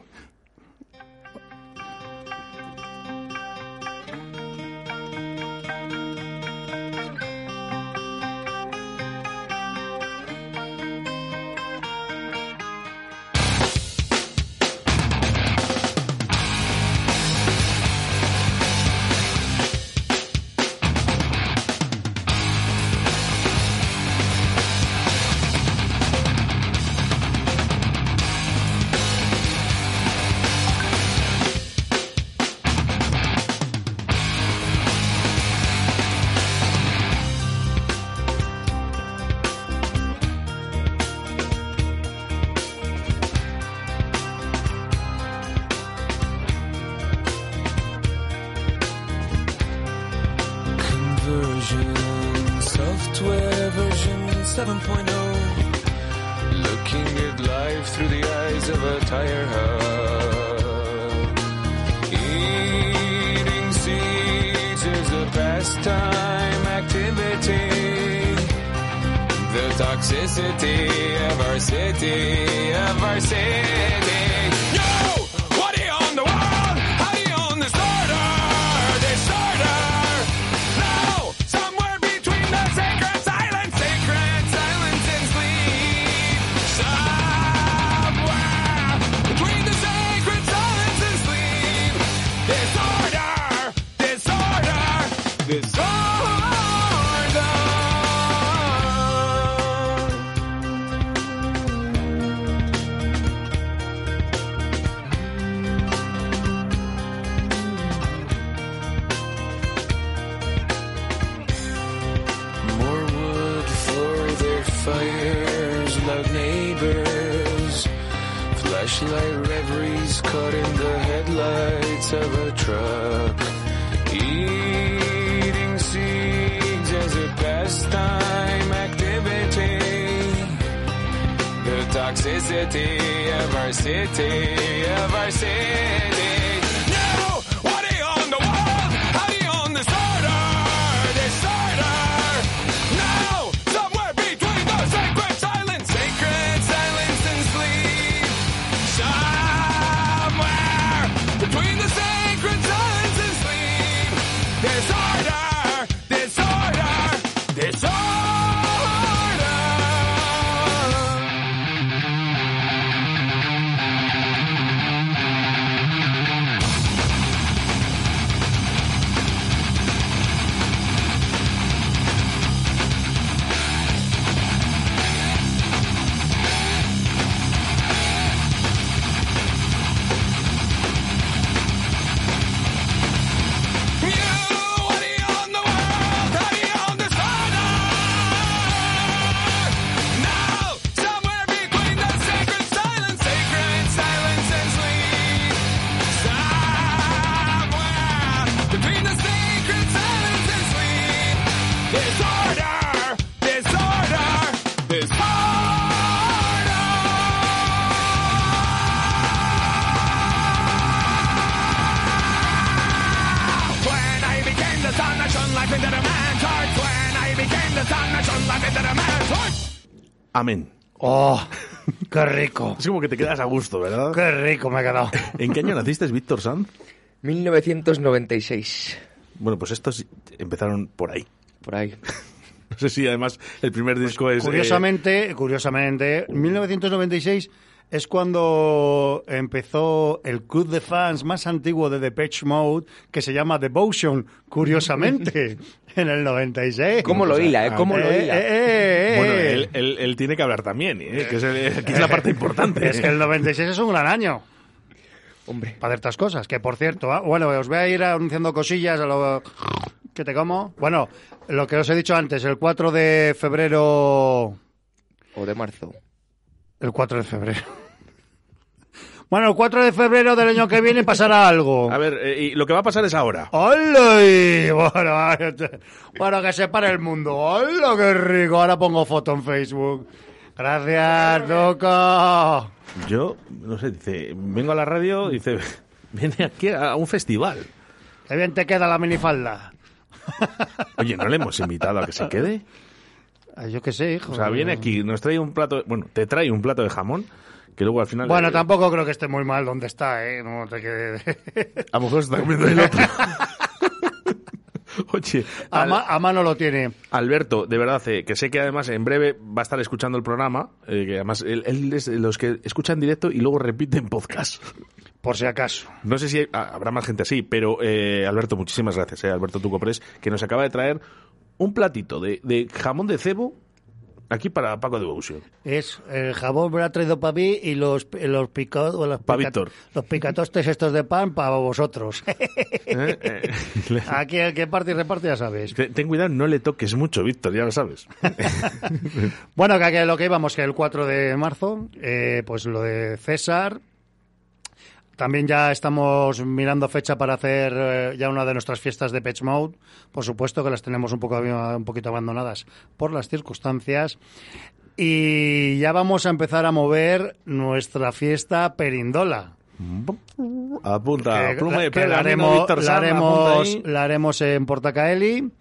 ever seen it. Now, what are you on the wall? How are you on the starter? ¡Oh! ¡Qué rico! Es como que te quedas a gusto, ¿verdad? ¡Qué rico me he quedado! ¿En qué año naciste, Víctor Sanz? 1996. Bueno, pues estos empezaron por ahí. Por ahí. (laughs) No sé si además el primer disco es... eh, Curiosamente, curiosamente, 1996 es cuando empezó el club de fans más antiguo de Depeche Mode, que se llama Devotion, curiosamente, (laughs) en el 96. ¿Cómo lo hila, eh? ¿Cómo lo Eh, hila? eh, eh, eh. Bueno, él, él- él tiene que hablar también, ¿eh? que es, el- que es la parte importante. Es que el 96 es un gran año. Hombre. Para ciertas cosas. Que por cierto, ah, bueno, os voy a ir anunciando cosillas a lo que te como. Bueno, lo que os he dicho antes, el 4 de febrero. O de marzo. El 4 de febrero. Bueno, el 4 de febrero del año que viene pasará algo. (laughs) A ver, eh, y lo que va a pasar es ahora. ¡Hola! (laughs) y- Bueno, (laughs) bueno, que se pare el mundo. ¡Hola, qué rico! Ahora pongo foto en Facebook. Gracias, Doco. Yo, no sé, dice, vengo a la radio, dice, viene aquí a un festival. Qué bien te queda la minifalda. Oye, ¿no le hemos invitado a que se quede? Yo qué sé, hijo. O sea, viene aquí, nos trae un plato, bueno, te trae un plato de jamón, que luego al final... Bueno, eh, tampoco creo que esté muy mal donde está, ¿eh? No te quede... (laughs) A lo mejor se está comiendo el otro. (laughs) Oye, A, al- ma- a mano lo tiene. Alberto, de verdad, eh, que sé que además en breve va a estar escuchando el programa, eh, que además él, él es de los que escuchan directo y luego repiten podcast. Por si acaso. No sé si hay- ah, habrá más gente así, pero eh, Alberto, muchísimas gracias, Alberto Tucopres, que nos acaba de traer un platito de, de jamón de cebo aquí para Paco de Devotion. Es el jabón me lo ha traído para mí y los, los picados... los Pa' pica- Víctor. Los picatostes estos de pan para vosotros. (laughs) Eh, eh, (laughs) Aquí el que parte y reparte ya sabes. Ten ten cuidado, no le toques mucho, Víctor, ya lo sabes. (laughs) Bueno, que, que lo que íbamos, que el 4 de marzo, eh, pues lo de César. También ya estamos mirando fecha para hacer eh, ya una de nuestras fiestas de Patch Mode. Por supuesto que las tenemos un, poco, un poquito abandonadas por las circunstancias. Y ya vamos a empezar a mover nuestra fiesta Perindola. Apunta, que, pluma y que la haremos, la haremos, la haremos en Portacaeli.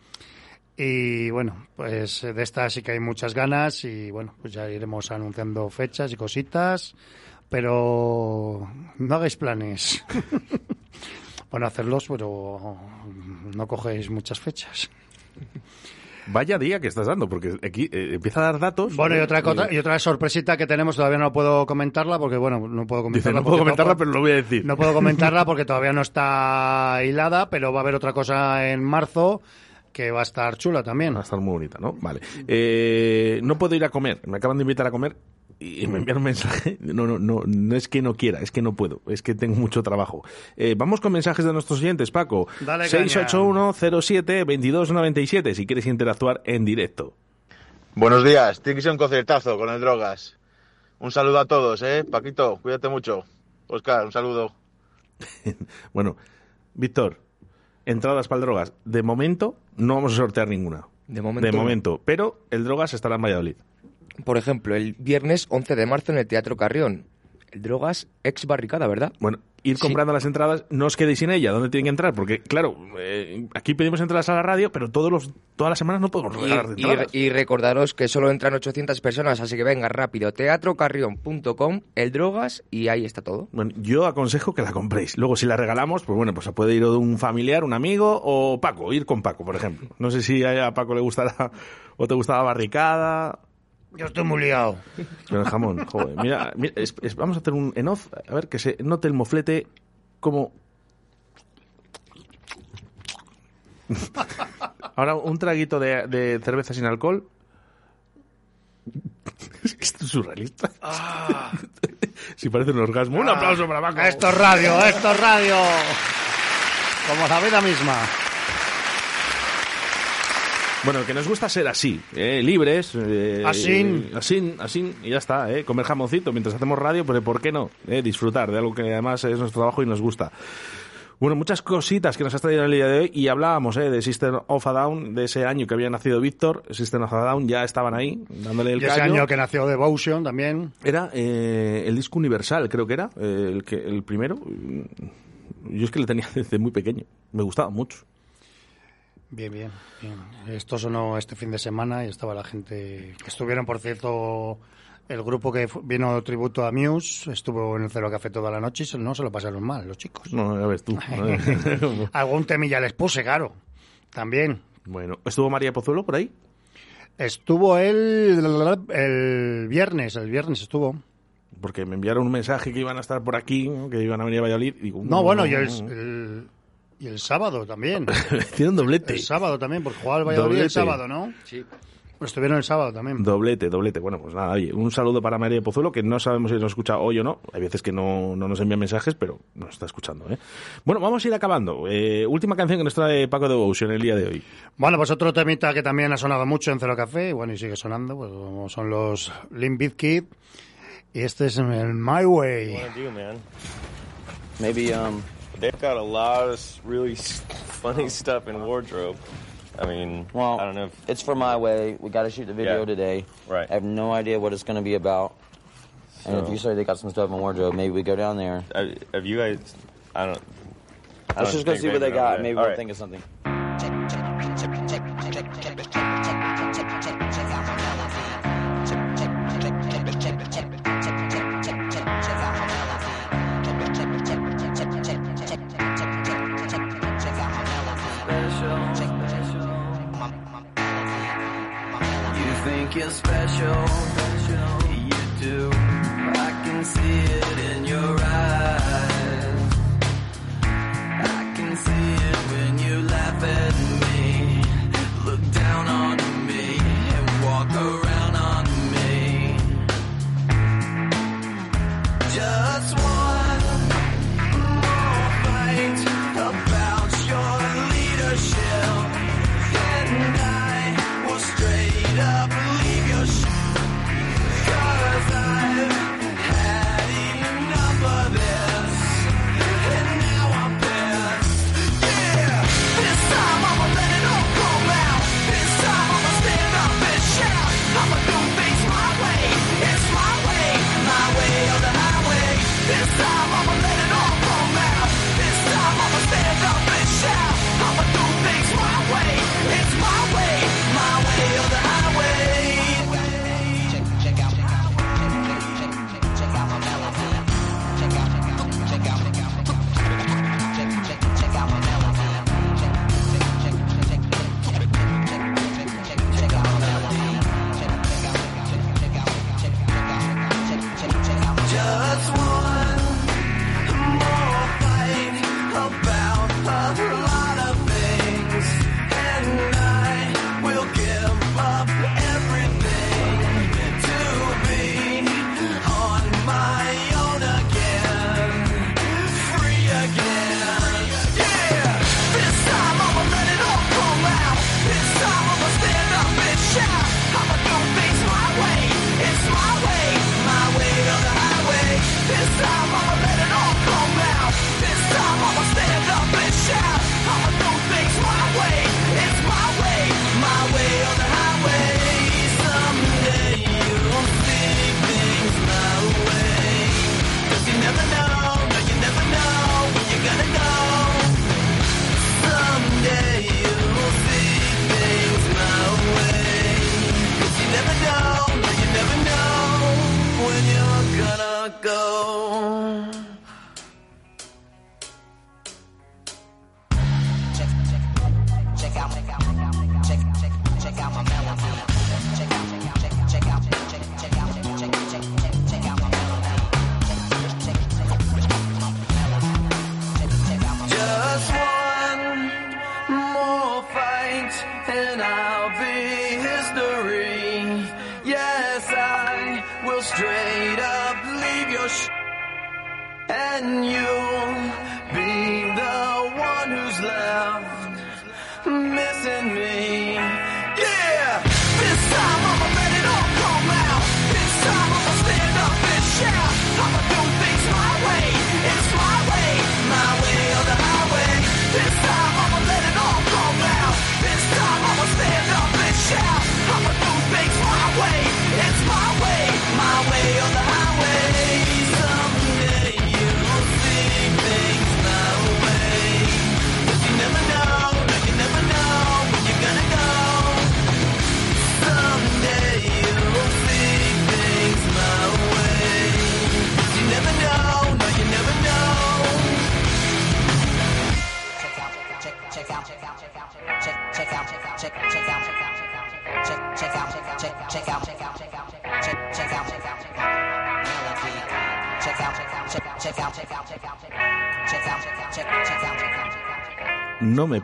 Y bueno, pues de esta sí que hay muchas ganas y bueno, pues ya iremos anunciando fechas y cositas, pero no hagáis planes. (laughs) bueno, hacerlos, pero no cogéis muchas fechas. Vaya día que estás dando, porque aquí eh, empieza a dar datos. Bueno, y otra, Eh, cosa, y otra sorpresita que tenemos, todavía no puedo comentarla porque, bueno, no puedo Dice, comentarla. no puedo comentarla, pero lo voy a decir. No puedo (laughs) comentarla porque todavía no está hilada, pero va a haber otra cosa en marzo que va a estar chula también. Va a estar muy bonita, ¿no? Vale. Eh, no puedo ir a comer. Me acaban de invitar a comer y me envían un mensaje. (laughs) No, no, no, no es que no quiera, es que no puedo. Es que tengo mucho trabajo. Eh, vamos con mensajes de nuestros oyentes, Paco. Dale caña. 681-07-2297 si quieres interactuar en directo. Buenos días, tiene que ser un concertazo con el Drogas. Un saludo a todos, ¿eh? Paquito, cuídate mucho. Oscar, un saludo. (laughs) Bueno, Víctor, entradas para el Drogas. De momento no vamos a sortear ninguna. De momento De no. momento. Pero el Drogas estará en Valladolid. Por ejemplo, el viernes 11 de marzo en el Teatro Carrión. El Drogas ex barricada, ¿verdad? Bueno, ir comprando las entradas, no os quedéis sin ella. ¿Dónde tienen que entrar? Porque, claro, eh, aquí pedimos entradas a la radio, pero todos los, todas las semanas no podemos regalar Y, entradas. y- y recordaros que solo entran 800 personas, así que venga rápido. Teatrocarrión.com, el Drogas y ahí está todo. Bueno, yo aconsejo que la compréis. Luego, si la regalamos, pues bueno, pues puede ir de un familiar, un amigo o Paco, ir con Paco, por ejemplo. No sé si a Paco le gustará o te gustaba barricada. Yo estoy muy liado. Con el jamón, joder. Mira, mira, es- es- vamos a hacer un en off, a ver que se note el moflete como... (laughs) Ahora un traguito de, de cerveza sin alcohol. (laughs) Esto es surrealista. (laughs) Si parece un orgasmo. Un aplauso para Paco. Esto es radio, esto es radio. Como la vida misma. Bueno, que nos gusta ser así, ¿eh? libres. eh, Asín. así, así, y ya está, ¿eh? comer jamoncito mientras hacemos radio, pero ¿por qué no? ¿Eh? Disfrutar de algo que además es nuestro trabajo y nos gusta. Bueno, muchas cositas que nos has traído en el día de hoy y hablábamos ¿eh? de System of a Down, de ese año que había nacido Víctor. System of a Down ya estaban ahí, dándole el Y ese callo. año que nació Devotion también. Era eh, el disco universal, creo que era, eh, el, que, el primero. Yo es que le tenía (laughs) desde muy pequeño, me gustaba mucho. Bien, bien, bien. Esto sonó este fin de semana y estaba la gente... Estuvieron, por cierto, el grupo que vino tributo a Muse, estuvo en el Cero Café toda la noche y no se lo pasaron mal, los chicos. No, ya ves tú. (laughs) Algún temilla les puse, claro. También. bueno, ¿estuvo María Pozuelo por ahí? Estuvo él el viernes, el viernes estuvo. Porque me enviaron un mensaje que iban a estar por aquí, ¿no? que iban a venir a Valladolid. Y digo, No, bueno, y el, el- y el sábado también. (laughs) Hicieron doblete. El sábado también, porque jugaba el Valladolid el Doblete. sábado, ¿no? Sí. Pues estuvieron el sábado también. Doblete, doblete. Bueno, pues nada, oye, un saludo para María Pozuelo, que no sabemos si nos escucha hoy o no. Hay veces que no, no nos envía mensajes, pero nos está escuchando, ¿eh? Bueno, vamos a ir acabando. Eh, última canción que nos trae Paco Devotion el día de hoy. Bueno, pues otro temita que también ha sonado mucho en Cero Café, y bueno, y sigue sonando, pues como son los Limp Bizkit. Y este es el My Way. Maybe um, they've got a lot of really funny stuff in wardrobe. I mean, Well, I don't know. If, it's for my way. We got to shoot the video Yeah. today. Right. I have no idea what it's going to be about. And if you say they got some stuff in wardrobe, maybe we go down there. have you guys? I don't. I Let's don't just go see what they got. Maybe we'll right. think of something. show.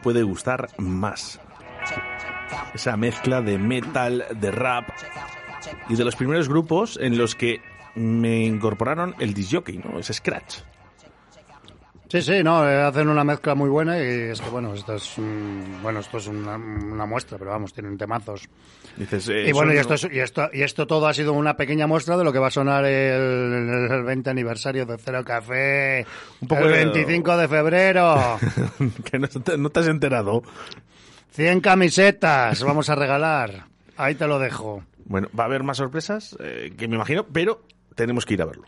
Puede gustar más. Esa mezcla de metal, de rap y de los primeros grupos en los que me incorporaron el disjockey, ¿no? Ese scratch. Sí, sí, no, eh, hacen una mezcla muy buena y es que, bueno, esto es, mm, bueno, esto es una, una muestra, pero vamos, tienen temazos. Dices, eh, y bueno, y esto, es- y, esto, y esto todo ha sido una pequeña muestra de lo que va a sonar el, el 20 aniversario de Cero Café, Un poco el de- 25 de febrero. (laughs) que no te, no te has enterado. 100 camisetas vamos a regalar. Ahí te lo dejo. Bueno, va a haber más sorpresas, eh, que me imagino, pero tenemos que ir a verlo.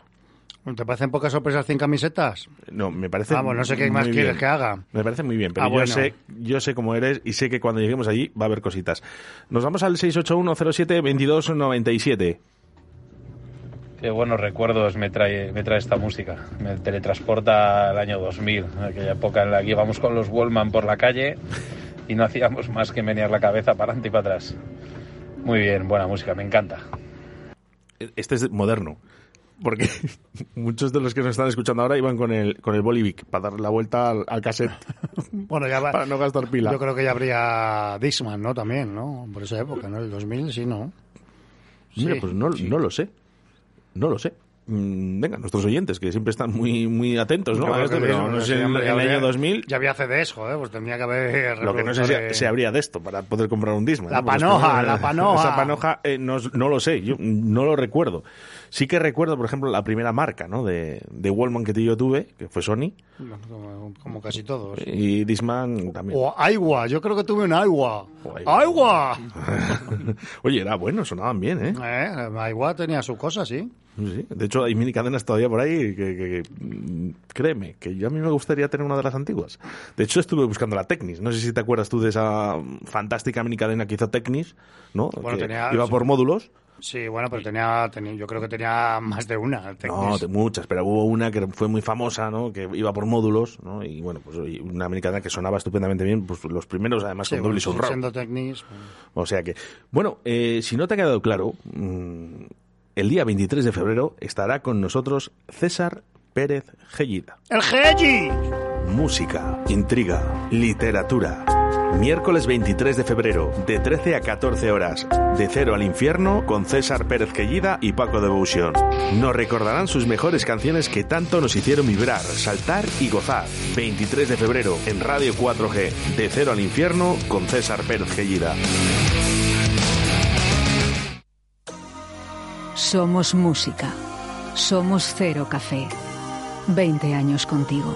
¿Te parecen pocas sorpresas 100 camisetas? No, me parece. Vamos, no sé qué más quieres bien. que haga. Me parece muy bien, pero Ah, yo, bueno. sé, yo sé cómo eres y sé que cuando lleguemos allí va a haber cositas. Nos vamos al 681-07-2297. Qué buenos recuerdos me trae, me trae esta música. Me teletransporta al año 2000, aquella época en la que íbamos con los Wallman por la calle y no hacíamos más que menear la cabeza para adelante y para atrás. Muy bien, buena música, me encanta. Este es moderno. Porque (laughs) muchos de los que nos están escuchando ahora iban con el, con el Bolivic para dar la vuelta al, al cassette. (laughs) Bueno, ya va. Para no gastar pila. Yo creo que ya habría Dixman, ¿no? También, ¿no? Por esa época, ¿no? El 2000, sí, ¿no? Mira, Sí, pues no, no lo sé. No lo sé. Mm, Venga, nuestros oyentes, que siempre están muy, muy atentos, ¿no? A pero sí, no sí, sé, en, el año 2000, Ya había CDs, joder, pues tendría que haber... (laughs) lo que no sé si, reproductores. si habría de esto para poder comprar un Discman. La ¿no? Panoja, esto- la panoja. Esa panoja eh, no, no lo sé, yo no lo recuerdo. Sí que recuerdo, por ejemplo, la primera marca ¿no? de, de Wallman que yo tuve, que fue Sony, Como, como casi todos. y Discman también. O Aiwa, yo creo que tuve un Aiwa. ¡Aiwa! (laughs) Oye, era bueno, sonaban bien, ¿eh? Eh, Aiwa tenía su cosa, sí. Sí, de hecho, hay mini cadenas todavía por ahí que, que- que, créeme, que yo a mí me gustaría tener una de las antiguas. De hecho, estuve buscando la Technis. No sé si te acuerdas tú de esa fantástica mini cadena que hizo Technis, ¿no? Bueno, Que tenía- iba por módulos. Sí, bueno, pero tenía, tenía- yo creo que tenía más de una. No, Technis. de muchas, pero hubo una que fue muy famosa, ¿no? Que iba por módulos, ¿no? Y bueno, pues una mini cadena que sonaba estupendamente bien, pues los primeros además Sí, con bueno, doble siendo. O sea que, bueno, eh, si no te ha quedado claro, mm, el día 23 de febrero estará con nosotros César Pérez Gellida. ¡El Geji! Música, intriga, literatura. Miércoles 23 de febrero, de 13 a 14 horas, de cero al infierno, con César Pérez Quellida y Paco Devotion. Nos recordarán sus mejores canciones que tanto nos hicieron vibrar, saltar y gozar. 23 de febrero, en Radio 4G, de cero al infierno, con César Pérez Quellida. Somos música. Somos Cero Café. 20 años contigo.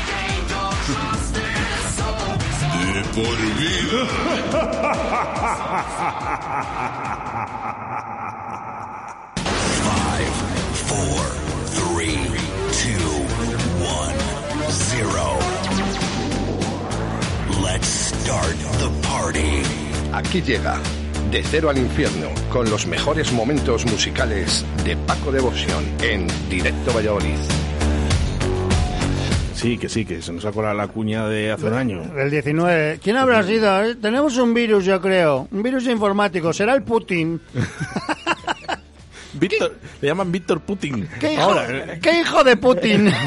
Por Five, four, three, two, one, zero. Let's start the party. Aquí llega De Cero al Infierno con los mejores momentos musicales de Paco Devoción en Directo Valladolid. Sí, que sí, que se nos colado la cuña de hace un año. El 19. ¿Quién habrá sido? Eh, Tenemos un virus, yo creo. Un virus informático. Será el Putin. (laughs) Víctor, le llaman Víctor Putin. ¿Qué hijo, Ahora. ¿qué hijo de Putin? (laughs)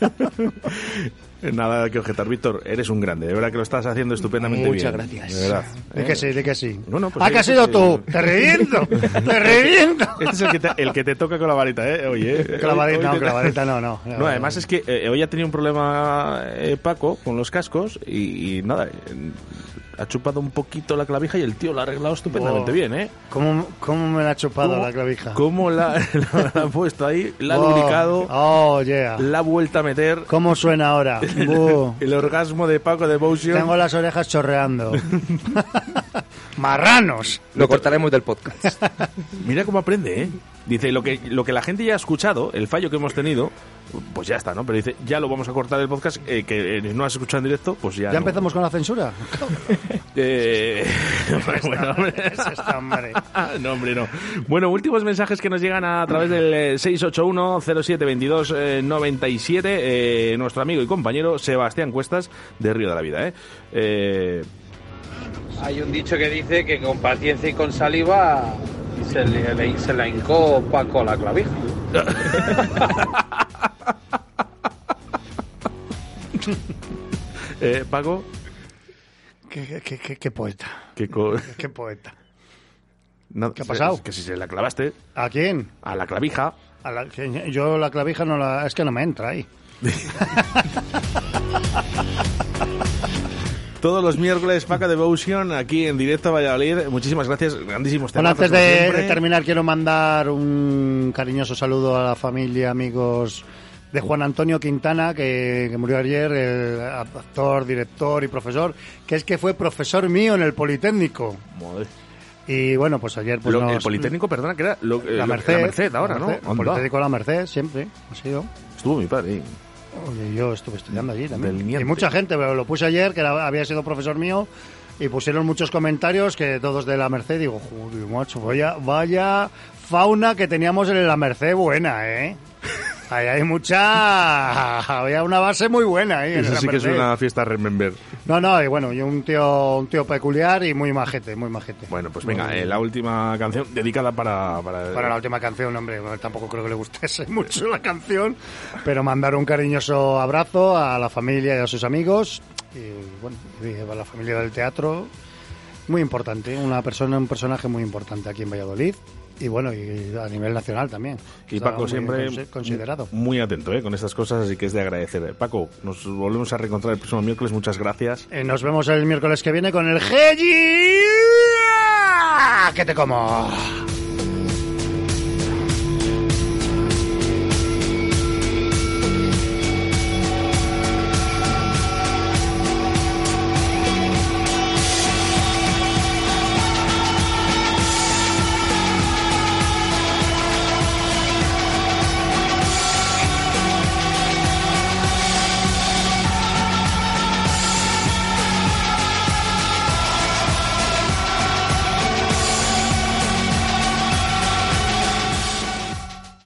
(laughs) Nada que objetar, Víctor, eres un grande, de verdad que lo estás haciendo estupendamente Muchas bien. gracias. De verdad. Di que sí, di que sí. Pues ah, sí, que has sido sí. tú. Te reviento. Te (laughs) reviento. Este es el que, te, el que te toca con la varita, ¿eh? Oye, eh, Clavadita, hoy- no, hoy te- clavadita, no, no. No, además es que eh, hoy ha tenido un problema eh, Paco con los cascos y, y nada, eh, ha chupado un poquito la clavija y el tío la ha arreglado estupendamente Oh. bien, ¿eh? ¿Cómo, ¿Cómo me la ha chupado ¿Cómo- la clavija? ¿Cómo la, (laughs) la ha puesto ahí? La ha Oh, lubricado, Oh, yeah. la ha vuelto a meter. ¿Cómo suena ahora? (laughs) El orgasmo de Paco Devotion. Tengo las orejas chorreando. (laughs) Marranos. Lo cortaremos del podcast. (laughs) Mira cómo aprende, ¿eh? Dice, lo que, lo que la gente ya ha escuchado, el fallo que hemos tenido, pues ya está, ¿no? Pero dice, ya lo vamos a cortar el podcast, eh, que eh, no has escuchado en directo, pues ya ¿Ya no. empezamos con la censura? (laughs) Eh, (laughs) bueno, hombre. Es esta, hombre. no, hombre, no. Bueno, últimos mensajes que nos llegan a través del eh, 681-0722-97. Eh, nuestro amigo y compañero Sebastián Cuestas, de Río de la Vida, ¿eh? Eh, Hay un dicho que dice que con paciencia y con saliva se, le, le- se la hincó Paco la clavija. (laughs) eh, Paco, ¿Qué, qué, qué, qué poeta. co- Qué poeta. no, ¿Qué ha pasado? Que si se la clavaste ¿A quién? a la clavija. A la- que yo la clavija no la... Es que no me entra ahí. (laughs) Todos los miércoles, Paco Devotion, aquí en directo a Valladolid. Muchísimas gracias, grandísimos Bueno, temazos, antes de, de terminar, quiero mandar un cariñoso saludo a la familia, amigos de Juan Antonio Quintana, que, que murió ayer, el actor, director y profesor, que es que fue profesor mío en el Politécnico. Madre. Y bueno, pues ayer pues Lo- nos- el Politécnico, perdona, que era lo- eh, la lo- Merced, ahora, la ¿no? Merced, el. Politécnico La Merced, siempre, ha sido. Estuvo mi padre. Oye, yo estuve estudiando allí también. Y mucha gente, pero lo puse ayer, que era- había sido profesor mío, y pusieron muchos comentarios que todos de la Merced, digo, joder, macho, vaya, vaya fauna que teníamos en la Merced buena, ¿eh? Ahí hay mucha... Había una base muy buena ahí Eso sí que es una fiesta remember. No, no, y bueno, y un tío, un tío peculiar y muy majete, muy majete. Bueno, pues venga, eh, la última canción dedicada para... para, Para la última canción, hombre, tampoco creo que le gustase (laughs) mucho la canción, pero mandar un cariñoso abrazo a la familia y a sus amigos, y bueno, a la familia del teatro, muy importante, una persona, un personaje muy importante aquí en Valladolid, y bueno, y a nivel nacional también. Y Paco siempre consi- considerado. muy atento eh, con estas cosas, así que es de agradecer. Paco, nos volvemos a reencontrar el próximo miércoles, muchas gracias. Eh, nos vemos el miércoles que viene con el Geji. que te como.